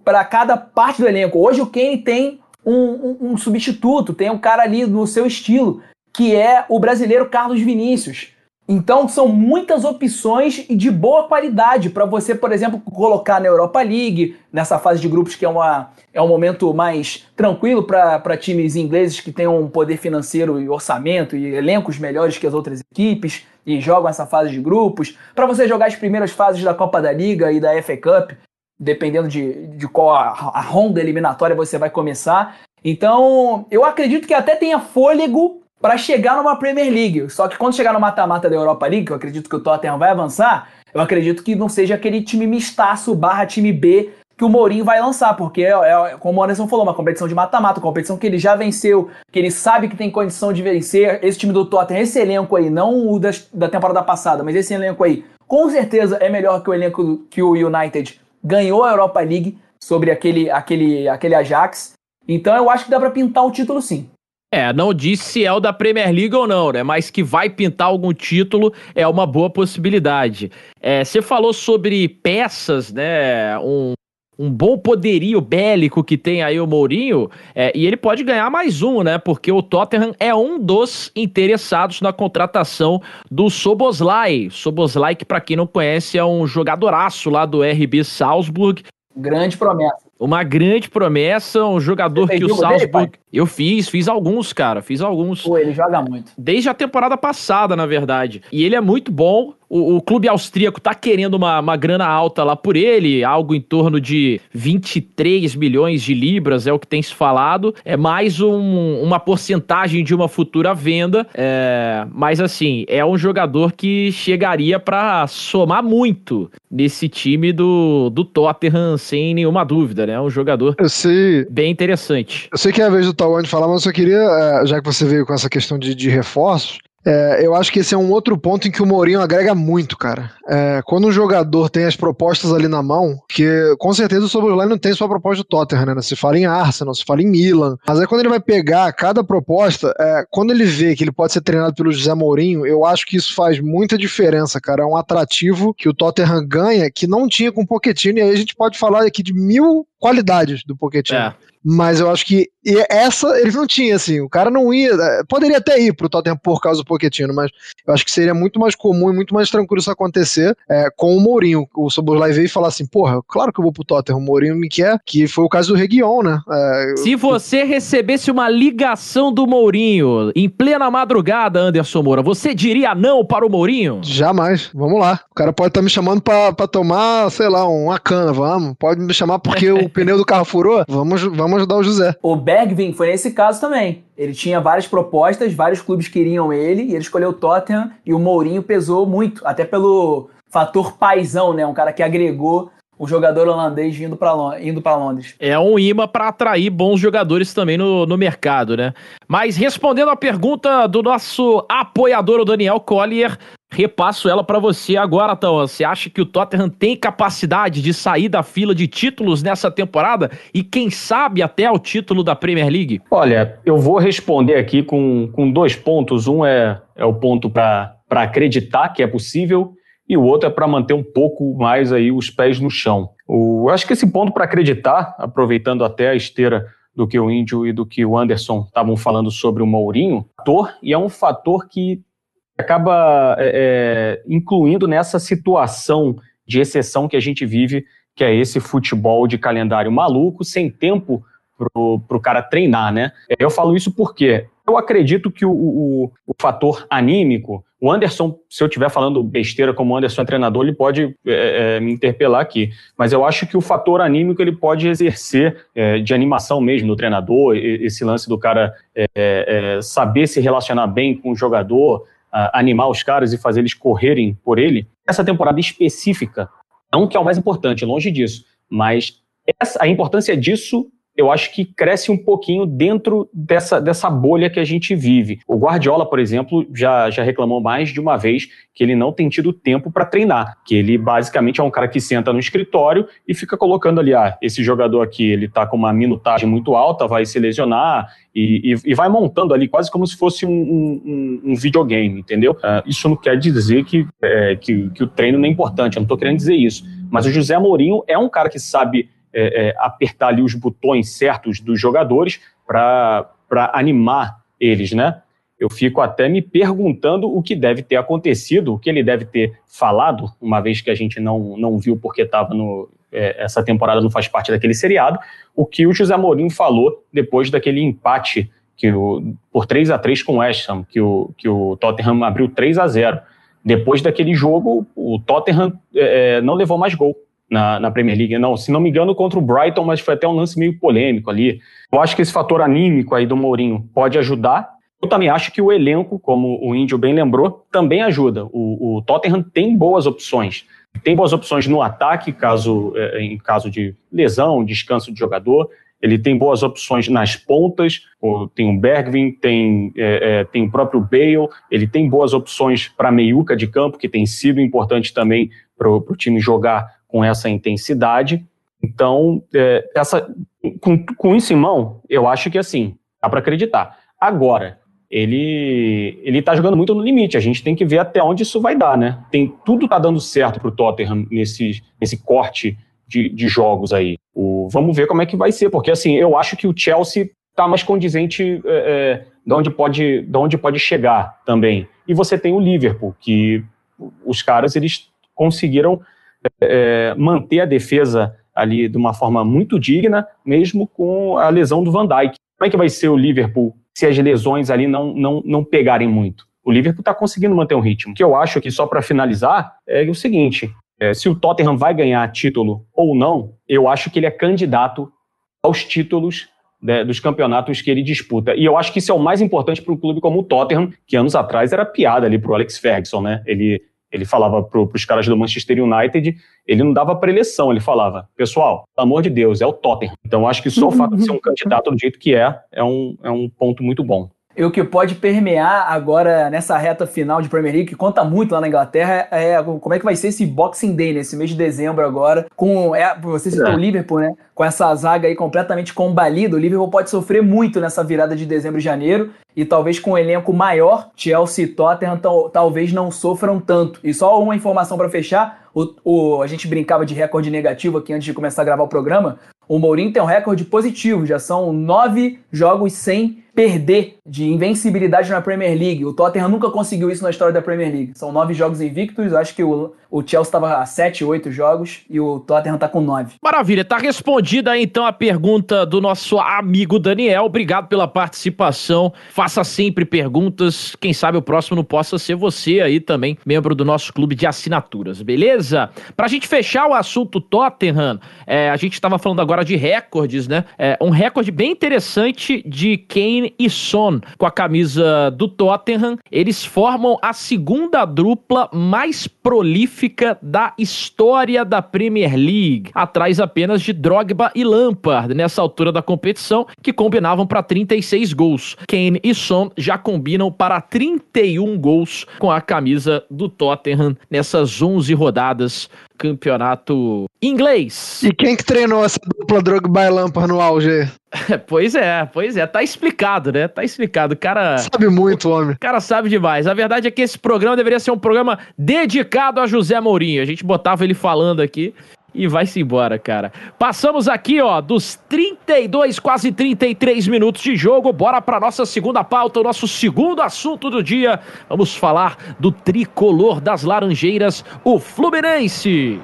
F: para cada parte do elenco. Hoje o Kane tem um, um, um substituto, tem um cara ali no seu estilo, que é o brasileiro Carlos Vinícius. Então são muitas opções de boa qualidade para você, por exemplo, colocar na Europa League, nessa fase de grupos que é, uma, é um momento mais tranquilo para times ingleses que têm um poder financeiro e orçamento e elencos melhores que as outras equipes e jogam essa fase de grupos. Para você jogar as primeiras fases da Copa da Liga e da FA Cup, dependendo de, de qual a, a ronda eliminatória você vai começar. Então, eu acredito que até tenha fôlego para chegar numa Premier League. Só que quando chegar no mata-mata da Europa League, que eu acredito que o Tottenham vai avançar, eu acredito que não seja aquele time mistaço barra time B que o Mourinho vai lançar, porque é, é como o Anderson falou, uma competição de mata-mata, competição que ele já venceu, que ele sabe que tem condição de vencer. Esse time do Tottenham, esse elenco aí, não o das, da temporada passada, mas esse elenco aí, com certeza é melhor que o elenco que o United ganhou a Europa League sobre aquele, aquele, aquele Ajax. Então eu acho que dá para pintar um título sim.
E: É, não disse se é o da Premier League ou não, né? Mas que vai pintar algum título é uma boa possibilidade. É, você falou sobre peças, né? Um, um bom poderio bélico que tem aí o Mourinho, é, e ele pode ganhar mais um, né? Porque o Tottenham é um dos interessados na contratação do Soboslai. Soboslai, que para quem não conhece, é um jogadoraço lá do RB Salzburg.
F: Grande promessa.
E: Uma grande promessa, um jogador que o
F: jogo dele,
E: Salzburg. eu fiz, fiz alguns, cara, fiz alguns.
F: Pô, ele joga muito.
E: Desde a temporada passada, na verdade. E ele é muito bom. O, o clube austríaco tá querendo uma, uma grana alta lá por ele, algo em torno de 23 milhões de libras, é o que tem se falado. É mais um- uma porcentagem de uma futura venda. É, mas assim, é um jogador que chegaria pra somar muito nesse time do, do Tottenham, sem nenhuma dúvida, É um jogador
A: sei,
E: bem interessante.
A: eu sei que é a vez do Tawande falar, mas eu só queria, eh, já que você veio com essa questão de, de reforços, eh, eu acho que esse é um outro ponto em que o Mourinho agrega muito, cara. Eh, quando um jogador tem as propostas ali na mão, que com certeza o Soboslai não tem só a proposta do Tottenham, né? Se fala em Arsenal, se fala em Milan. Mas aí quando ele vai pegar cada proposta, eh, quando ele vê que ele pode ser treinado pelo José Mourinho, eu acho que isso faz muita diferença, cara. É um atrativo que o Tottenham ganha que não tinha com o Pochettino, e aí a gente pode falar aqui de mil qualidades do Pochettino.
E: É.
A: Mas eu acho que essa ele não tinha, assim. O cara não ia. eh, Poderia até ir pro Tottenham por causa do Pochettino, mas eu acho que seria muito mais comum e muito mais tranquilo isso acontecer eh, com o Mourinho. O Soboslai veio e falar assim: porra, claro que eu vou pro Tottenham. O Mourinho me quer, que foi o caso do Reguion, né? Eh,
E: Se você recebesse uma ligação do Mourinho em plena madrugada, Anderson Moura, você diria não para o Mourinho?
A: Jamais. Vamos lá. O cara pode estar me chamando pra, pra tomar, sei lá, uma cana, vamos. Pode me chamar porque o pneu do carro furou. Vamos, vamos ajudar o José.
F: O Bergvin foi nesse caso também. Ele tinha várias propostas, vários clubes queriam ele, e ele escolheu o Tottenham, e o Mourinho pesou muito, até pelo fator paisão, né? Um cara que agregou o jogador holandês vindo para indo pra Londres.
E: É um imã para atrair bons jogadores também no, no mercado, né? Mas respondendo a pergunta do nosso apoiador, o Daniel Collier, repasso ela para você agora, então. Você acha que o Tottenham tem capacidade de sair da fila de títulos nessa temporada e quem sabe até o título da Premier League?
G: Olha, eu vou responder aqui com, com dois pontos. Um é, é o ponto para acreditar que é possível e o outro é para manter um pouco mais aí os pés no chão. O, eu acho que esse ponto para acreditar, aproveitando até a esteira do que o Índio e do que o Anderson estavam falando sobre o Mourinho, é um fator que acaba é, é, incluindo nessa situação de exceção que a gente vive, que é esse futebol de calendário maluco, sem tempo para o cara treinar, né? Eu falo isso porque eu acredito que o, o, o, fator anímico, o Anderson, se eu estiver falando besteira como o Anderson é treinador, ele pode é, é, me interpelar aqui, mas eu acho que o fator anímico ele pode exercer é, de animação mesmo no treinador, esse lance do cara saber se relacionar bem com o jogador, animar os caras e fazer eles correrem por ele. Essa temporada específica, não que é o mais importante, longe disso, mas essa, a importância disso eu acho que cresce um pouquinho dentro dessa, dessa bolha que a gente vive. O Guardiola, por exemplo, já, já reclamou mais de uma vez que ele não tem tido tempo para treinar, que ele basicamente é um cara que senta no escritório e fica colocando ali, ah, esse jogador aqui, ele tá com uma minutagem muito alta, vai se lesionar, e, e, e vai montando ali quase como se fosse um, um, um videogame, entendeu? Uh, isso não quer dizer que, é, que, que o treino não é importante, eu não estou querendo dizer isso, mas o José Mourinho é um cara que sabe é, é, apertar ali os botões certos dos jogadores para animar eles, né? Eu fico até me perguntando o que deve ter acontecido, o que ele deve ter falado, uma vez que a gente não, não viu porque estava no. É, essa temporada não faz parte daquele seriado, o que o José Mourinho falou depois daquele empate que o, por 3 a 3 com o West Ham, que o, que o Tottenham abriu 3 a 0 Depois daquele jogo, o Tottenham é, não levou mais gol na, na, Premier League. Não, se não me engano, contra o Brighton, mas foi até um lance meio polêmico ali. Eu acho que esse fator anímico aí do Mourinho pode ajudar. Eu também acho que o elenco, como o Índio bem lembrou, também ajuda. O, o Tottenham tem boas opções. Tem boas opções no ataque, caso, é, em caso de lesão, descanso de jogador. Ele tem boas opções nas pontas, tem o Bergvin, tem, é, é, tem o próprio Bale, ele tem boas opções para meiuca de campo, que tem sido importante também para o time jogar com essa intensidade. Então, é, essa, com, com isso em mão, eu acho que assim, dá para acreditar. Agora, ele ele tá jogando muito no limite. A gente tem que ver até onde isso vai dar, né? Tem tudo tá dando certo para o Tottenham nesse nesse corte de, de jogos aí. O, vamos ver como é que vai ser, porque assim, eu acho que o Chelsea está mais condizente é, é, de, onde pode, de onde pode chegar também. E você tem o Liverpool, que os caras eles conseguiram é, manter a defesa ali de uma forma muito digna, mesmo com a lesão do Van Dijk. Como é que vai ser o Liverpool se as lesões ali não, não, não pegarem muito? O Liverpool está conseguindo manter um ritmo. O que eu acho que, só para finalizar, é o seguinte: é, se o Tottenham vai ganhar título ou não, eu acho que ele é candidato aos títulos né, dos campeonatos que ele disputa. E eu acho que isso é o mais importante para um clube como o Tottenham, que anos atrás era piada ali para o Alex Ferguson, né? Ele, ele falava para os caras do Manchester United, ele não dava preleção, ele falava, pessoal, pelo amor de Deus, é o Tottenham. Então acho que só o fato de ser um candidato do jeito que é, é um, é um ponto muito bom.
F: E o que pode permear agora nessa reta final de Premier League, que conta muito lá na Inglaterra, é como é que vai ser esse Boxing Day, nesse mês de dezembro agora, com, é, você citou é. o Liverpool, né? Com essa zaga aí completamente combalida, o Liverpool pode sofrer muito nessa virada de dezembro e janeiro, e talvez com um elenco maior, Chelsea e Tottenham talvez não sofram tanto. E só uma informação para fechar, o, o, a gente brincava de recorde negativo aqui antes de começar a gravar o programa, o Mourinho tem um recorde positivo, já são nove jogos sem perder de invencibilidade na Premier League. O Tottenham nunca conseguiu isso na história da Premier League. São nove jogos invictos, acho que o, o Chelsea estava a sete, oito jogos e o Tottenham está com nove.
E: Maravilha, tá respondida então a pergunta do nosso amigo Daniel. Obrigado pela participação. Faça sempre perguntas. Quem sabe o próximo não possa ser você aí também, membro do nosso clube de assinaturas, beleza? Pra gente fechar o assunto Tottenham, é, a gente estava falando agora de recordes, né? É, um recorde bem interessante de Kane e Son com a camisa do Tottenham. Eles formam a segunda dupla mais prolífica da história da Premier League, atrás apenas de Drogba e Lampard nessa altura da competição, que combinavam para 36 gols. Kane e Son já combinam para 31 gols com a camisa do Tottenham nessas 11 rodadas campeonato inglês.
A: E quem que treinou essa dupla Drogba e Lampard no auge?
E: pois é, pois é, tá explicado, né? Tá explicado. O cara
A: sabe muito, homem.
E: O cara sabe demais. A verdade é que esse programa deveria ser um programa dedicado a José Mourinho. A gente botava ele falando aqui e vai-se embora, cara. Passamos aqui, ó, dos 32, quase 33 minutos de jogo. Bora para nossa segunda pauta, o nosso segundo assunto do dia. Vamos falar do tricolor das Laranjeiras, o Fluminense.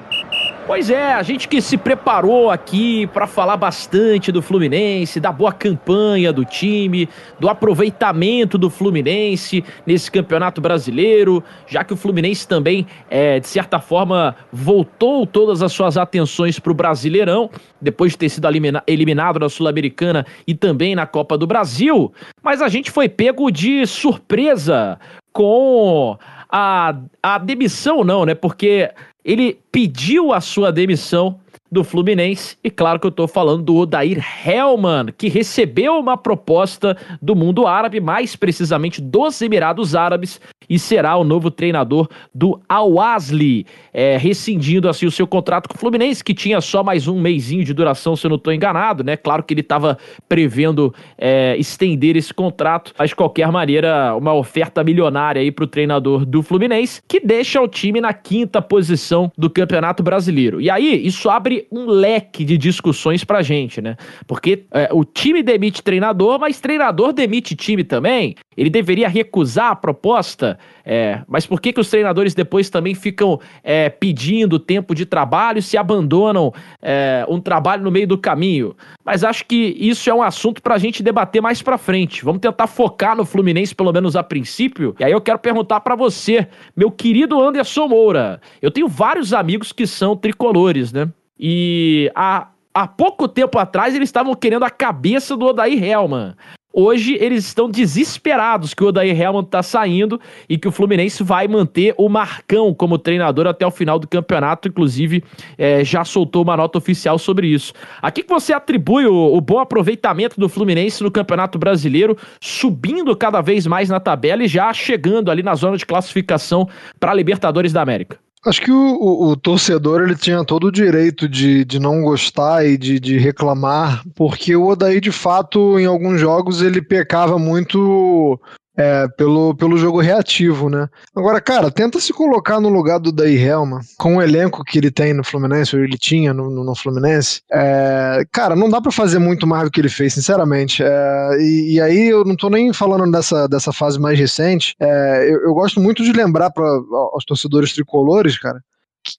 E: Pois é, a gente que se preparou aqui para falar bastante do Fluminense, da boa campanha do time, do aproveitamento do Fluminense nesse campeonato brasileiro, já que o Fluminense também, é, de certa forma, voltou todas as suas atenções para o Brasileirão, depois de ter sido eliminado na Sul-Americana e também na Copa do Brasil. Mas a gente foi pego de surpresa com a, a demissão, não, né? Porque ele pediu a sua demissão do Fluminense. E claro que eu estou falando do Odair Hellman, que recebeu uma proposta do mundo árabe, mais precisamente dos Emirados Árabes, e será o novo treinador do Al-Asli, é, rescindindo assim o seu contrato com o Fluminense, que tinha só mais um mêsinho de duração, se eu não estou enganado, né? Claro que ele estava prevendo é, estender esse contrato, mas de qualquer maneira, uma oferta milionária aí para o treinador do Fluminense, que deixa o time na quinta posição do Campeonato Brasileiro. E aí, isso abre um leque de discussões pra gente, né? Porque é, o time demite treinador, mas treinador demite time também. Ele deveria recusar a proposta, é, mas por que, que os treinadores depois também ficam é, pedindo tempo de trabalho se abandonam é, um trabalho no meio do caminho? Mas acho que isso é um assunto para a gente debater mais para frente. Vamos tentar focar no Fluminense, pelo menos a princípio. E aí eu quero perguntar para você, meu querido Anderson Moura. Eu tenho vários amigos que são tricolores, né? E há, há pouco tempo atrás eles estavam querendo a cabeça do Odair Helman. Hoje eles estão desesperados que o Odair Helman está saindo e que o Fluminense vai manter o Marcão como treinador até o final do campeonato. Inclusive, é, já soltou uma nota oficial sobre isso. A que você atribui o, o bom aproveitamento do Fluminense no Campeonato Brasileiro, subindo cada vez mais na tabela e já chegando ali na zona de classificação para Libertadores da América?
A: Acho que o, o, o, torcedor ele tinha todo o direito de, de não gostar e de, de reclamar, porque o Odaí, de fato, em alguns jogos, ele pecava muito é, pelo, pelo jogo reativo, né? Agora, cara, tenta se colocar no lugar do Daí Helma, com o elenco que ele tem no Fluminense, ou ele tinha no, no, no Fluminense. É, cara, não dá para fazer muito mais do que ele fez, sinceramente. É, e, e, aí eu não tô nem falando dessa, dessa fase mais recente. É, eu, eu gosto muito de lembrar para aos torcedores tricolores, cara,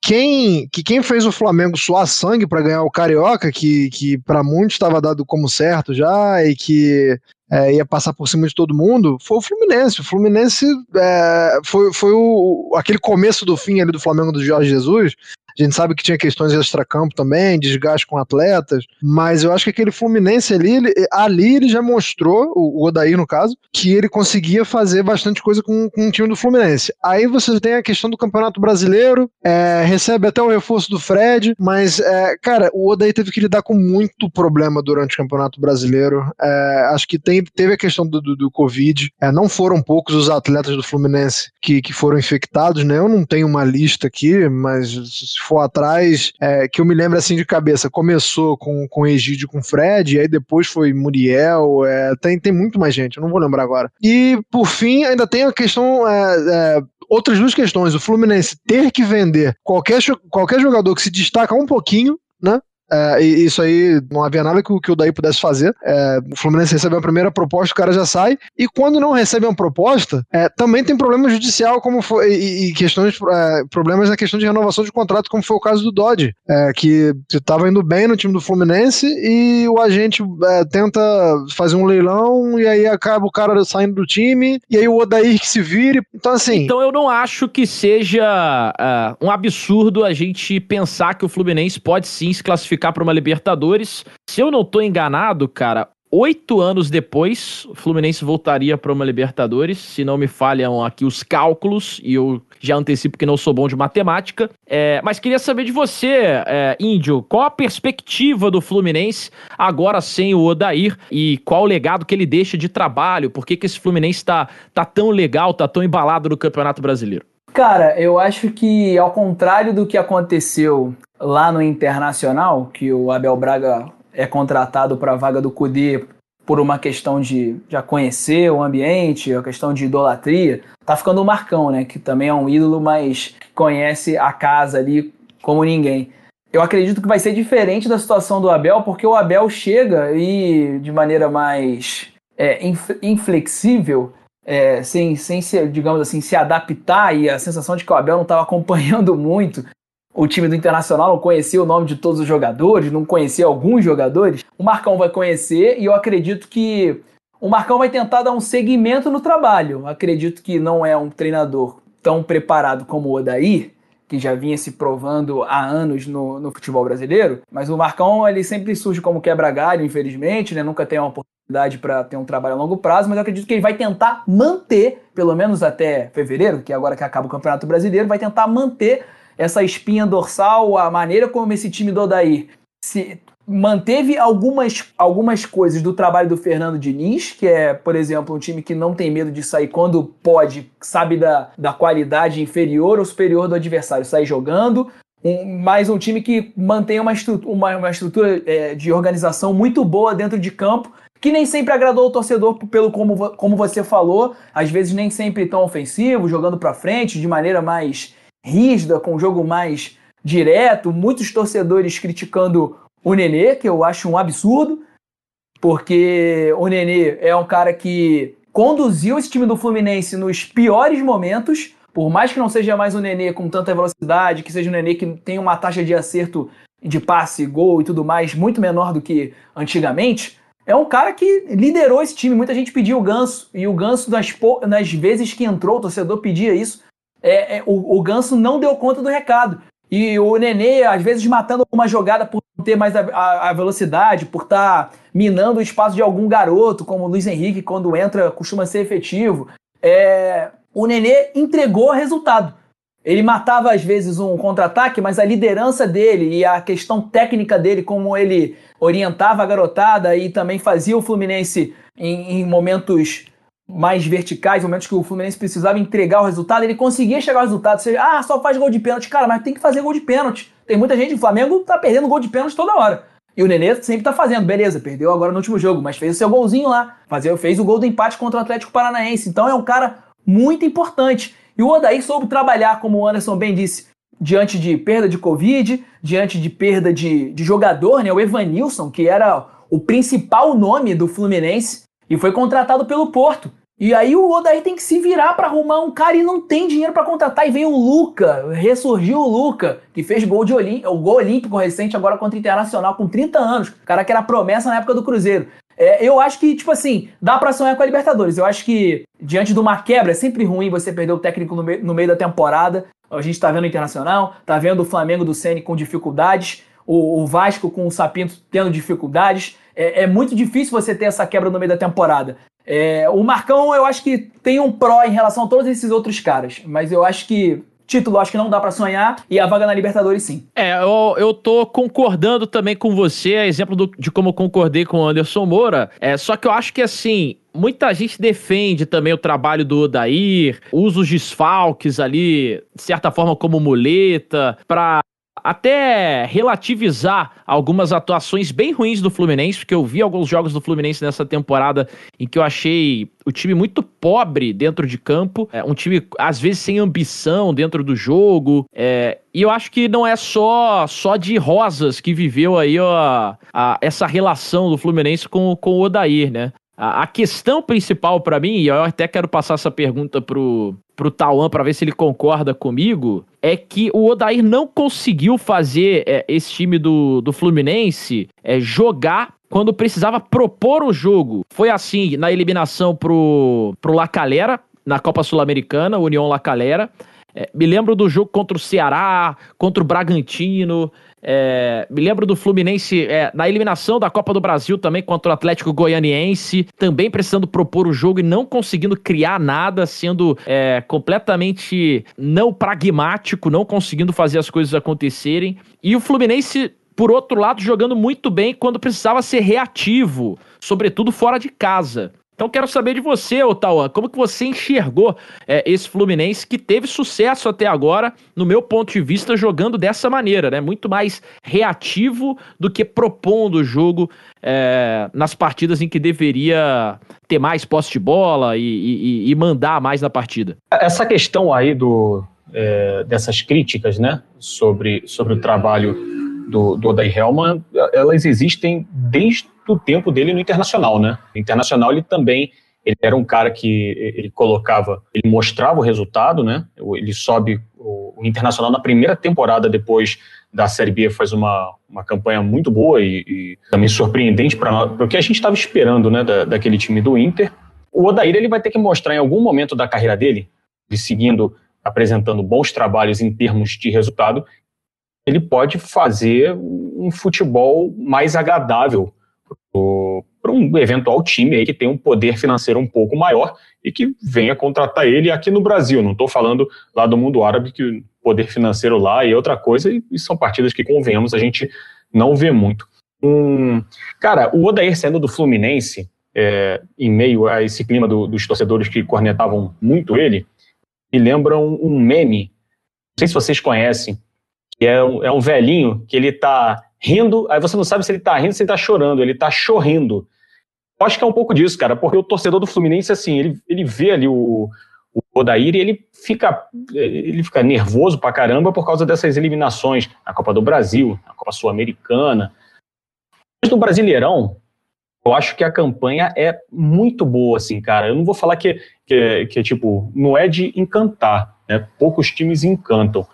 A: quem, que quem fez o Flamengo suar sangue para ganhar o Carioca, que, que para muitos estava dado como certo já, e que é, ia passar por cima de todo mundo, foi o Fluminense. O Fluminense é, foi, foi o, aquele começo do fim ali do Flamengo do Jorge Jesus, a gente sabe que tinha questões extra-campo também, desgaste com atletas, mas eu acho que aquele Fluminense ali, ele, ali ele já mostrou, o, o Odair no caso, que ele conseguia fazer bastante coisa com, com o time do Fluminense. Aí você tem a questão do Campeonato Brasileiro, é, recebe até o reforço do Fred, mas, é, cara, o Odair teve que lidar com muito problema durante o Campeonato Brasileiro. É, acho que tem, teve a questão do, do, do Covid, é, não foram poucos os atletas do Fluminense que, que foram infectados, né? Eu não tenho uma lista aqui, mas for atrás, é, que eu me lembro assim de cabeça, começou com, com Egídio com Fred, e aí depois foi Muriel, é, tem, tem muito mais gente, eu não vou lembrar agora. E por fim, ainda tem a questão. É, é outras duas questões. O Fluminense ter que vender qualquer, qualquer jogador que se destaca um pouquinho, né? É, isso aí não havia nada que, que o Daí pudesse fazer. É, o Fluminense recebe a primeira proposta, o cara já sai. E quando não recebe uma proposta, é, também tem problema judicial, como foi, e, e questões, é, problemas na questão de renovação de contrato, como foi o caso do Dodge, é, que estava indo bem no time do Fluminense e o agente é, tenta fazer um leilão e aí acaba o cara saindo do time e aí o Odair que se vire. Então, assim.
E: Então eu não acho que seja uh, um absurdo a gente pensar que o Fluminense pode sim se classificar classificar para uma Libertadores. Se eu não tô enganado, cara, oito anos depois, o Fluminense voltaria para uma Libertadores, se não me falham aqui os cálculos, e eu já antecipo que não sou bom de matemática. É, mas queria saber de você, é, Índio, qual a perspectiva do Fluminense agora sem o Odair e qual o legado que ele deixa de trabalho? Por que, que esse Fluminense está tá tão legal, tá tão embalado no Campeonato Brasileiro?
F: Cara, eu acho que ao contrário do que aconteceu lá no Internacional, que o Abel Braga é contratado para a vaga do Cudê por uma questão de já conhecer o ambiente, a questão de idolatria, tá ficando o Marcão, né, que também é um ídolo, mas conhece a casa ali como ninguém. Eu acredito que vai ser diferente da situação do Abel, porque o Abel chega e de maneira mais é, inflexível, é, sem, sem se, digamos assim, se adaptar e a sensação de que o Abel não estava acompanhando muito o time do Internacional não conhecia o nome de todos os jogadores, não conhecia alguns jogadores, o Marcão vai conhecer e eu acredito que o Marcão vai tentar dar um segmento no trabalho. Acredito que não é um treinador tão preparado como o Odair, que já vinha se provando há anos no, no futebol brasileiro, mas o Marcão ele sempre surge como quebra-galho, infelizmente, né? nunca tem uma oportunidade para ter um trabalho a longo prazo, mas eu acredito que ele vai tentar manter, pelo menos até fevereiro, que é agora que acaba o Campeonato Brasileiro, vai tentar manter essa espinha dorsal, a maneira como esse time do Odair se manteve algumas, algumas coisas do trabalho do Fernando Diniz, que é, por exemplo, um time que não tem medo de sair quando pode, sabe da, da qualidade inferior ou superior do adversário, sair jogando. Um, mais um time que mantém uma, estrutura, uma, uma estrutura é, de organização muito boa dentro de campo, que nem sempre agradou o torcedor pelo como, como você falou, às vezes nem sempre tão ofensivo, jogando para frente de maneira mais rígida, com jogo mais direto, muitos torcedores criticando o Nenê, que eu acho um absurdo, porque o Nenê é um cara que conduziu esse time do Fluminense nos piores momentos, por mais que não seja mais um Nenê com tanta velocidade, que seja um Nenê que tem uma taxa de acerto de passe, gol e tudo mais muito menor do que antigamente, é um cara que liderou esse time. Muita gente pediu o Ganso, e o Ganso, nas, nas vezes que entrou, o torcedor pedia isso é, é, o, o Ganso não deu conta do recado. E o Nenê, às vezes, matando uma jogada por não ter mais a, a, a velocidade, por estar tá minando o espaço de algum garoto, como o Luiz Henrique, quando entra, costuma ser efetivo. É, o Nenê entregou resultado. Ele matava, às vezes, um contra-ataque, mas a liderança dele e a questão técnica dele, como ele orientava a garotada e também fazia o Fluminense em, em momentos mais verticais, momentos que o Fluminense precisava entregar o resultado, ele conseguia chegar ao resultado. Seja, ah, só faz gol de pênalti. Cara, mas tem que fazer gol de pênalti. Tem muita gente, o Flamengo tá perdendo gol de pênalti toda hora. E o Nenê sempre tá fazendo, beleza, perdeu agora no último jogo, mas fez o seu golzinho lá. Fazia, fez o gol do empate contra o Atlético Paranaense. Então é um cara muito importante. E o Odair soube trabalhar, como o Anderson bem disse, diante de perda de Covid, diante de perda de, de jogador, né? O Evanilson, que era o principal nome do Fluminense, e foi contratado pelo Porto. E aí o Odair tem que se virar para arrumar um cara e não tem dinheiro para contratar. E vem o Luca, ressurgiu o Luca, que fez gol de o gol olímpico recente agora contra o Internacional com 30 anos. O cara que era promessa na época do Cruzeiro. É, eu acho que, tipo assim, dá pra sonhar com a Libertadores. Eu acho que, diante de uma quebra, é sempre ruim você perder o técnico no, no meio da temporada. A gente tá vendo o Internacional, tá vendo o Flamengo do Ceni com dificuldades, o, o, Vasco com o Sapinto tendo dificuldades. É, é, muito difícil você ter essa quebra no meio da temporada. É, o Marcão, eu acho que tem um pró em relação a todos esses outros caras, mas eu acho que título acho que não dá para sonhar e a vaga na Libertadores sim.
E: É, eu, eu tô concordando também com você, exemplo do, de como eu concordei com o Anderson Moura, é, só que eu acho que assim, muita gente defende também o trabalho do Odair, usa os desfalques ali, de certa forma como muleta, para até relativizar algumas atuações bem ruins do Fluminense, porque eu vi alguns jogos do Fluminense nessa temporada em que eu achei o time muito pobre dentro de campo, é, um time às vezes sem ambição dentro do jogo, é, e eu acho que não é só só de rosas que viveu aí ó, a, essa relação do Fluminense com, com o Odair, né? A, questão principal para mim, e eu até quero passar essa pergunta pro, pro Tauan para ver se ele concorda comigo, é que o Odair não conseguiu fazer é, esse time do, do Fluminense é, jogar quando precisava propor o jogo. Foi assim na eliminação pro, pro La Calera, na Copa Sul-Americana, União La Calera. É, me lembro do jogo contra o Ceará, contra o Bragantino. É, me lembro do Fluminense é, na eliminação da Copa do Brasil também contra o Atlético Goianiense, também precisando propor o jogo e não conseguindo criar nada, sendo é, completamente não pragmático, não conseguindo fazer as coisas acontecerem. E o Fluminense por outro lado, jogando muito bem quando precisava ser reativo, sobretudo fora de casa. Então quero saber de você, Otawa, como que você enxergou é, esse Fluminense que teve sucesso até agora, no meu ponto de vista, jogando dessa maneira, né? Muito mais reativo do que propondo o jogo é, nas partidas em que deveria ter mais posse de bola e, e, e mandar mais na partida.
G: Essa questão aí do, é, dessas críticas, né, sobre, sobre o trabalho do, do Odair Helman, elas existem desde do tempo dele no Internacional, né? No Internacional ele também ele era um cara que ele colocava, ele mostrava o resultado, né? Ele sobe o, o Internacional na primeira temporada depois da Série B faz uma, uma campanha muito boa e, e também surpreendente para o que a gente estava esperando, né? Da, daquele time do Inter. O Odair ele vai ter que mostrar em algum momento da carreira dele, de seguindo apresentando bons trabalhos em termos de resultado, ele pode fazer um futebol mais agradável para um eventual time aí que tem um poder financeiro um pouco maior e que venha contratar ele aqui no Brasil. Não estou falando lá do mundo árabe, que o poder financeiro lá é outra coisa, e, e são partidas que, convenhamos, a gente não vê muito. Um, cara, o Odair sendo do Fluminense, é, em meio a esse clima do, dos torcedores que cornetavam muito ele, me lembra um, um meme, não sei se vocês conhecem, que é um, é um velhinho que ele está rindo, aí você não sabe se ele tá rindo, se ele tá chorando, ele tá chorrindo. Eu acho que é um pouco disso, cara, porque o torcedor do Fluminense, assim, ele, ele vê ali o, o Odair e ele fica, ele fica nervoso pra caramba por causa dessas eliminações na Copa do Brasil, na Copa Sul-Americana. Mas no Brasileirão, eu acho que a campanha é muito boa, assim, cara. Eu não vou falar que, que, que tipo, não é de encantar, né? Poucos times encantam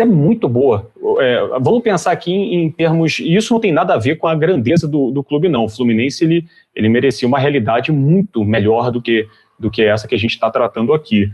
G: é muito boa. É, vamos pensar aqui em, em, termos. Isso não tem nada a ver com a grandeza do, do clube, não. O Fluminense ele, ele merecia uma realidade muito melhor do que, do que essa que a gente está tratando aqui.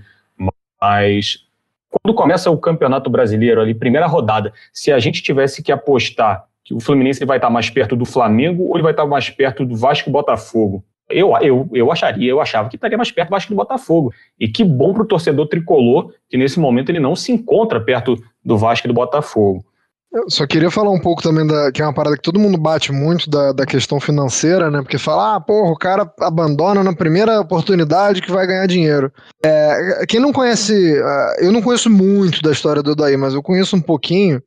G: Mas quando começa o Campeonato Brasileiro, ali, primeira rodada, se a gente tivesse que apostar que o Fluminense vai estar mais perto do Flamengo ou ele vai estar mais perto do Vasco e Botafogo, eu, eu, eu acharia, eu achava que estaria mais perto do Vasco do Botafogo. E que bom para o torcedor tricolor que nesse momento ele não se encontra perto do Vasco e do Botafogo.
A: Eu só queria falar um pouco também da que é uma parada que todo mundo bate muito da, da questão financeira, né? Porque fala, ah, porra, o cara abandona na primeira oportunidade que vai ganhar dinheiro. É, quem não conhece, uh, eu não conheço muito da história do Odair, mas eu conheço um pouquinho.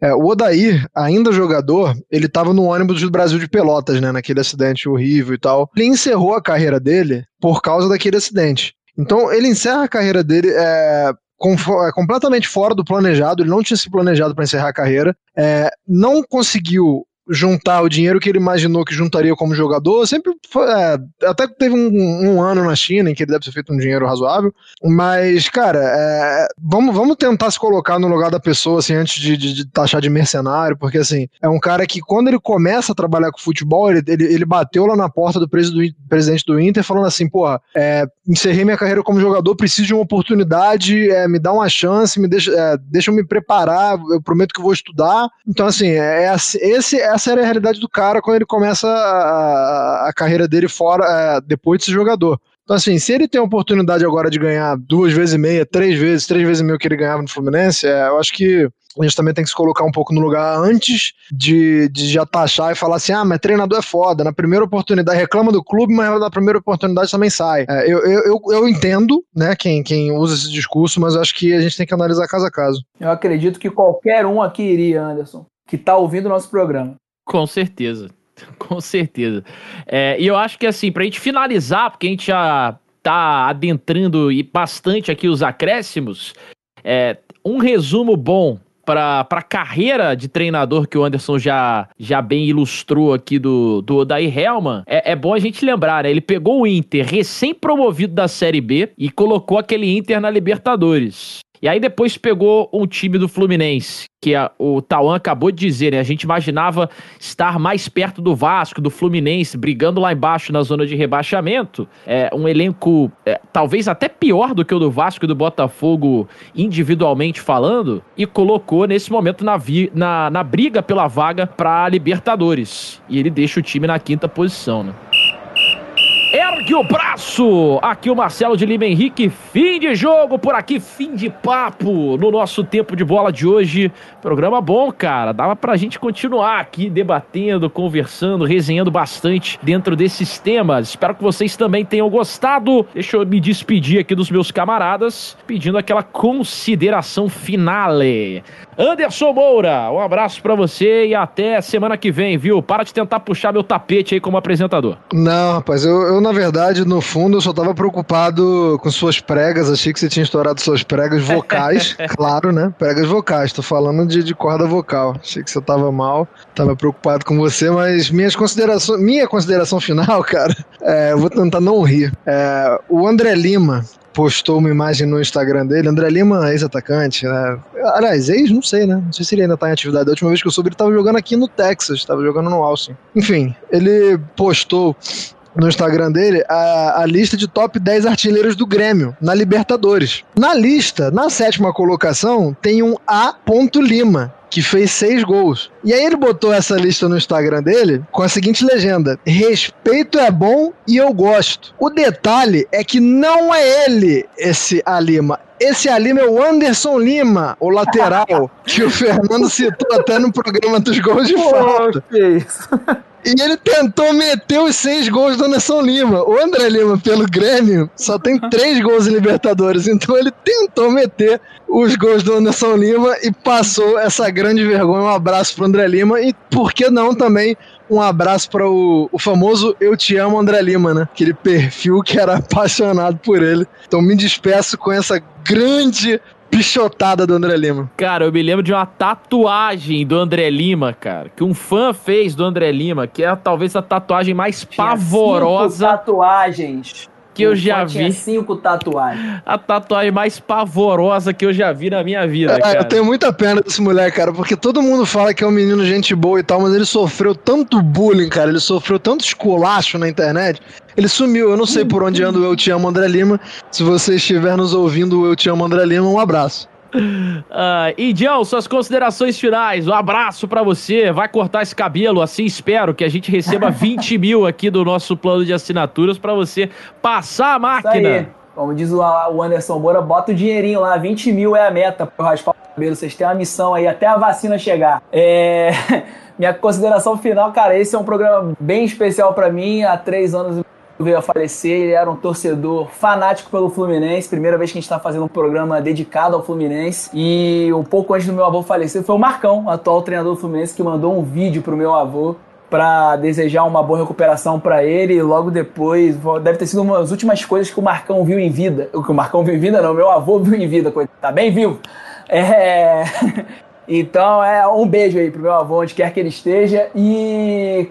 A: É, o Odair, ainda jogador, ele tava no ônibus do Brasil de Pelotas, né? Naquele acidente horrível e tal. Ele encerrou a carreira dele por causa daquele acidente. Então ele encerra a carreira dele é, é, completamente fora do planejado, ele não tinha se planejado para encerrar a carreira, é, não conseguiu juntar o dinheiro que ele imaginou que juntaria como jogador. Sempre foi, é, até teve um, um, ano na China em que ele deve ter feito um dinheiro razoável. Mas, cara, é, vamos, vamos tentar se colocar no lugar da pessoa assim, antes de, de, de, taxar de mercenário, porque assim, é um cara que quando ele começa a trabalhar com futebol, ele, ele, ele bateu lá na porta do presidente do Inter falando assim: porra, é, encerrei minha carreira como jogador, preciso de uma oportunidade, é, me dá uma chance, me deixa, é, deixa eu me preparar, eu prometo que vou estudar. Então, assim, é, é esse é essa era a realidade do cara quando ele começa a, a carreira dele fora, é, depois de ser jogador. Então, assim, se ele tem a oportunidade agora de ganhar duas vezes e meia, três vezes, três vezes e meia que ele ganhava no Fluminense, é, eu acho que a gente também tem que se colocar um pouco no lugar antes de, de já taxar e falar assim: ah, mas treinador é foda. Na primeira oportunidade, reclama do clube, mas na primeira oportunidade também sai. É, eu, eu, eu, entendo, né, quem, quem usa esse discurso, mas acho que a gente tem que analisar caso a caso.
F: Eu acredito que qualquer um aqui iria, Anderson, que tá ouvindo o nosso programa.
E: Com certeza. Com certeza. É, e eu acho que assim, pra gente finalizar, porque a gente já tá adentrando e bastante aqui os acréscimos, é, um resumo bom para a carreira de treinador que o Anderson já, já bem ilustrou aqui do, do Odair Helman, é, é bom a gente lembrar, né? Ele pegou o Inter recém-promovido da Série B e colocou aquele Inter na Libertadores. E aí depois pegou um time do Fluminense, que a, o Tauan acabou de dizer, né? A gente imaginava estar mais perto do Vasco, do Fluminense, brigando lá embaixo na zona de rebaixamento. É um elenco é, talvez até pior do que o do Vasco e do Botafogo, individualmente falando, e colocou nesse momento na, vi, na, na briga pela vaga para Libertadores. E ele deixa o time na quinta posição, né? Ergue o braço! Aqui o Marcelo de Lima Henrique. Fim de jogo por aqui, fim de papo no nosso tempo de bola de hoje. Programa bom, cara. Dava pra gente continuar aqui debatendo, conversando, resenhando bastante dentro desses temas. Espero que vocês também tenham gostado. Deixa eu me despedir aqui dos meus camaradas, pedindo aquela consideração finale. Anderson Moura, um abraço para você e até semana que vem, viu? Para de tentar puxar meu tapete aí como apresentador.
A: Não, rapaz, eu, eu na verdade, no fundo, eu só tava preocupado com suas pregas. Achei que você tinha estourado suas pregas vocais, claro, né? Pregas vocais. Tô falando de, de corda vocal. Achei que você tava mal, tava preocupado com você, mas minhas considerações, minha consideração final, cara, é, eu vou tentar não rir. É, o André Lima, postou uma imagem no Instagram dele. André Lima, ex-atacante, né? Aliás, ex, não sei, né? Não sei se ele ainda tá em atividade. A última vez que eu soube, ele tava jogando aqui no Texas, tava jogando no Austin. Enfim, ele postou no Instagram dele a, a lista de top 10 artilheiros do Grêmio na Libertadores. Na lista, na sétima colocação, tem um A. Lima, que fez seis gols. E aí ele botou essa lista no Instagram dele com a seguinte legenda: Respeito é bom e eu gosto. O detalhe é que não é ele esse Alima. Esse Alima é o Anderson Lima, o lateral, que o Fernando citou até no programa dos gols de falta. que isso. E ele tentou meter os seis gols do Anderson Lima. O André Lima, pelo Grêmio, só tem três gols em Libertadores. Então ele tentou meter os gols do Anderson Lima e passou essa grande vergonha. Um abraço pro André Lima e, por que não, também um abraço para o, o, famoso Eu Te Amo André Lima, né? Aquele perfil que era apaixonado por ele. Então me despeço com essa grande pichotada do André Lima.
E: Cara, eu me lembro de uma tatuagem do André Lima, cara, que um fã fez do André Lima, que é talvez a tatuagem mais Tinha pavorosa.
F: Cinco tatuagens
E: que eu já vi.
F: cinco tatuagens.
E: A tatuagem mais pavorosa que eu já vi na minha vida, é, cara.
A: Eu tenho muita pena desse moleque, cara, porque todo mundo fala que é um menino gente boa e tal, mas ele sofreu tanto bullying, cara, ele sofreu tanto esculacho na internet. Ele sumiu, eu não sei por onde anda o Eu Te Amo André Lima. Se você estiver nos ouvindo, Eu Te Amo André Lima, um abraço.
E: Uh, e Dião, suas considerações finais. Um abraço para você. Vai cortar esse cabelo, assim espero que a gente receba 20 mil aqui do nosso plano de assinaturas para você passar a máquina.
F: Como diz o Anderson Moura, bota o dinheirinho lá, 20 mil é a meta para raspar o cabelo. Vocês têm uma missão aí até a vacina chegar. É... Minha consideração final, cara, esse é um programa bem especial para mim. Há três anos veio a falecer, ele era um torcedor fanático pelo Fluminense, primeira vez que a gente está fazendo um programa dedicado ao Fluminense. E um pouco antes do meu avô falecer foi o Marcão, atual treinador do Fluminense, que mandou um vídeo pro meu avô para desejar uma boa recuperação para ele. E logo depois, deve ter sido uma das últimas coisas que o Marcão viu em vida. O que o Marcão viu em vida, não, meu avô viu em vida, tá bem vivo. É. Então, é um beijo aí pro meu avô, onde quer que ele esteja. E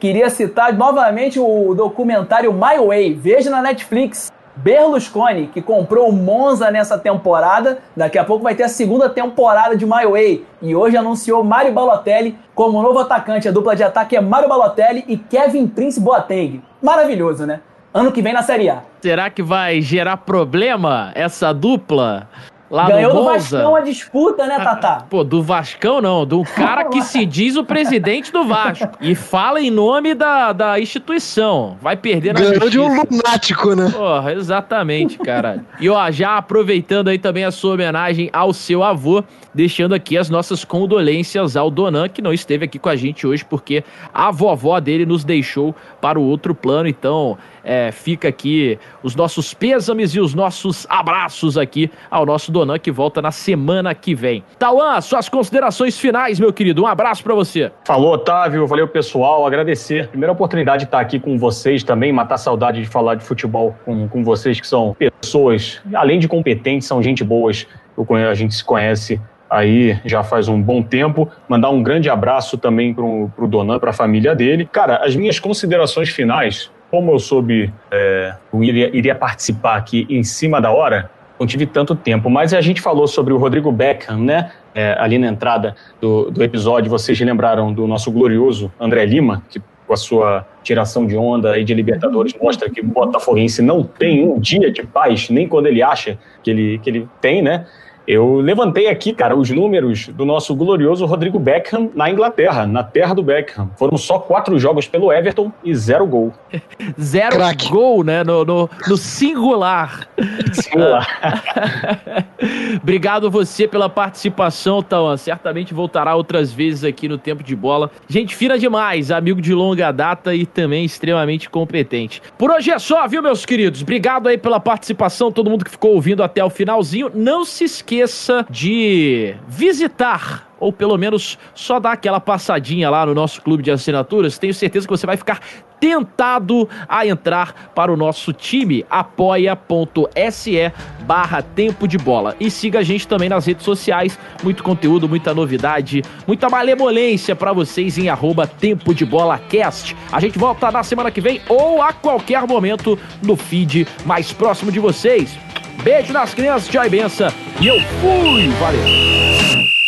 F: queria citar novamente o documentário My Way. Veja na Netflix. Berlusconi, que comprou o Monza nessa temporada, daqui a pouco vai ter a segunda temporada de My Way. E hoje anunciou Mário Balotelli como novo atacante. A dupla de ataque é Mário Balotelli e Kevin Prince Boateng. Maravilhoso, né? Ano que vem na Série A.
E: Será que vai gerar problema essa dupla? Lá
F: Ganhou
E: no
F: do Vascão a disputa, né, Tatá?
E: Pô, do Vascão não, do cara que se diz o presidente do Vasco e fala em nome da, da instituição. Vai perder na
A: Ganhou de um lunático, né?
E: Porra, exatamente, cara. E ó, já aproveitando aí também a sua homenagem ao seu avô, deixando aqui as nossas condolências ao Donan, que não esteve aqui com a gente hoje, porque a vovó dele nos deixou para o outro plano. Então, é, fica aqui os nossos pêsames e os nossos abraços aqui ao nosso Donan, que volta na semana que vem. Tauan, suas considerações finais, meu querido. Um abraço para você.
G: Falou, Otávio. Valeu, pessoal. Agradecer. Primeira oportunidade de estar aqui com vocês também, matar saudade de falar de futebol com, com vocês, que são pessoas, além de competentes, são gente boas. A gente se conhece aí já faz um bom tempo. Mandar um grande abraço também pro, pro Donan, pra família dele. Cara, as minhas considerações finais, como eu soube, é, eu iria, iria participar aqui em cima da hora, não tive tanto tempo, mas a gente falou sobre o Rodrigo Beckham, né? É, ali na entrada do, do episódio, vocês lembraram do nosso glorioso André Lima, que com a sua tiração de onda e de Libertadores mostra que o Botafoguense não tem um dia de paz, nem quando ele acha que ele, que ele tem, né? Eu levantei aqui, cara, os números do nosso glorioso Rodrigo Beckham na Inglaterra, na terra do Beckham. Foram só quatro jogos pelo Everton e zero gol.
E: zero Crack. gol, né? No, no, no singular. Singular. Obrigado você pela participação, Tauan. Certamente voltará outras vezes aqui no Tempo de Bola. Gente fina demais, amigo de longa data e também extremamente competente. Por hoje é só, viu, meus queridos? Obrigado aí pela participação, todo mundo que ficou ouvindo até o finalzinho. Não se esqueça esqueça de visitar ou pelo menos só dar aquela passadinha lá no nosso clube de assinaturas. Tenho certeza que você vai ficar tentado a entrar para o nosso time apoia.se barra tempo de bola. E siga a gente também nas redes sociais, muito conteúdo, muita novidade, muita malemolência para vocês em arroba tempo de bola cast. A gente volta na semana que vem ou a qualquer momento no feed mais próximo de vocês. Beijo nas crianças, tchau e benção. E eu fui! Valeu!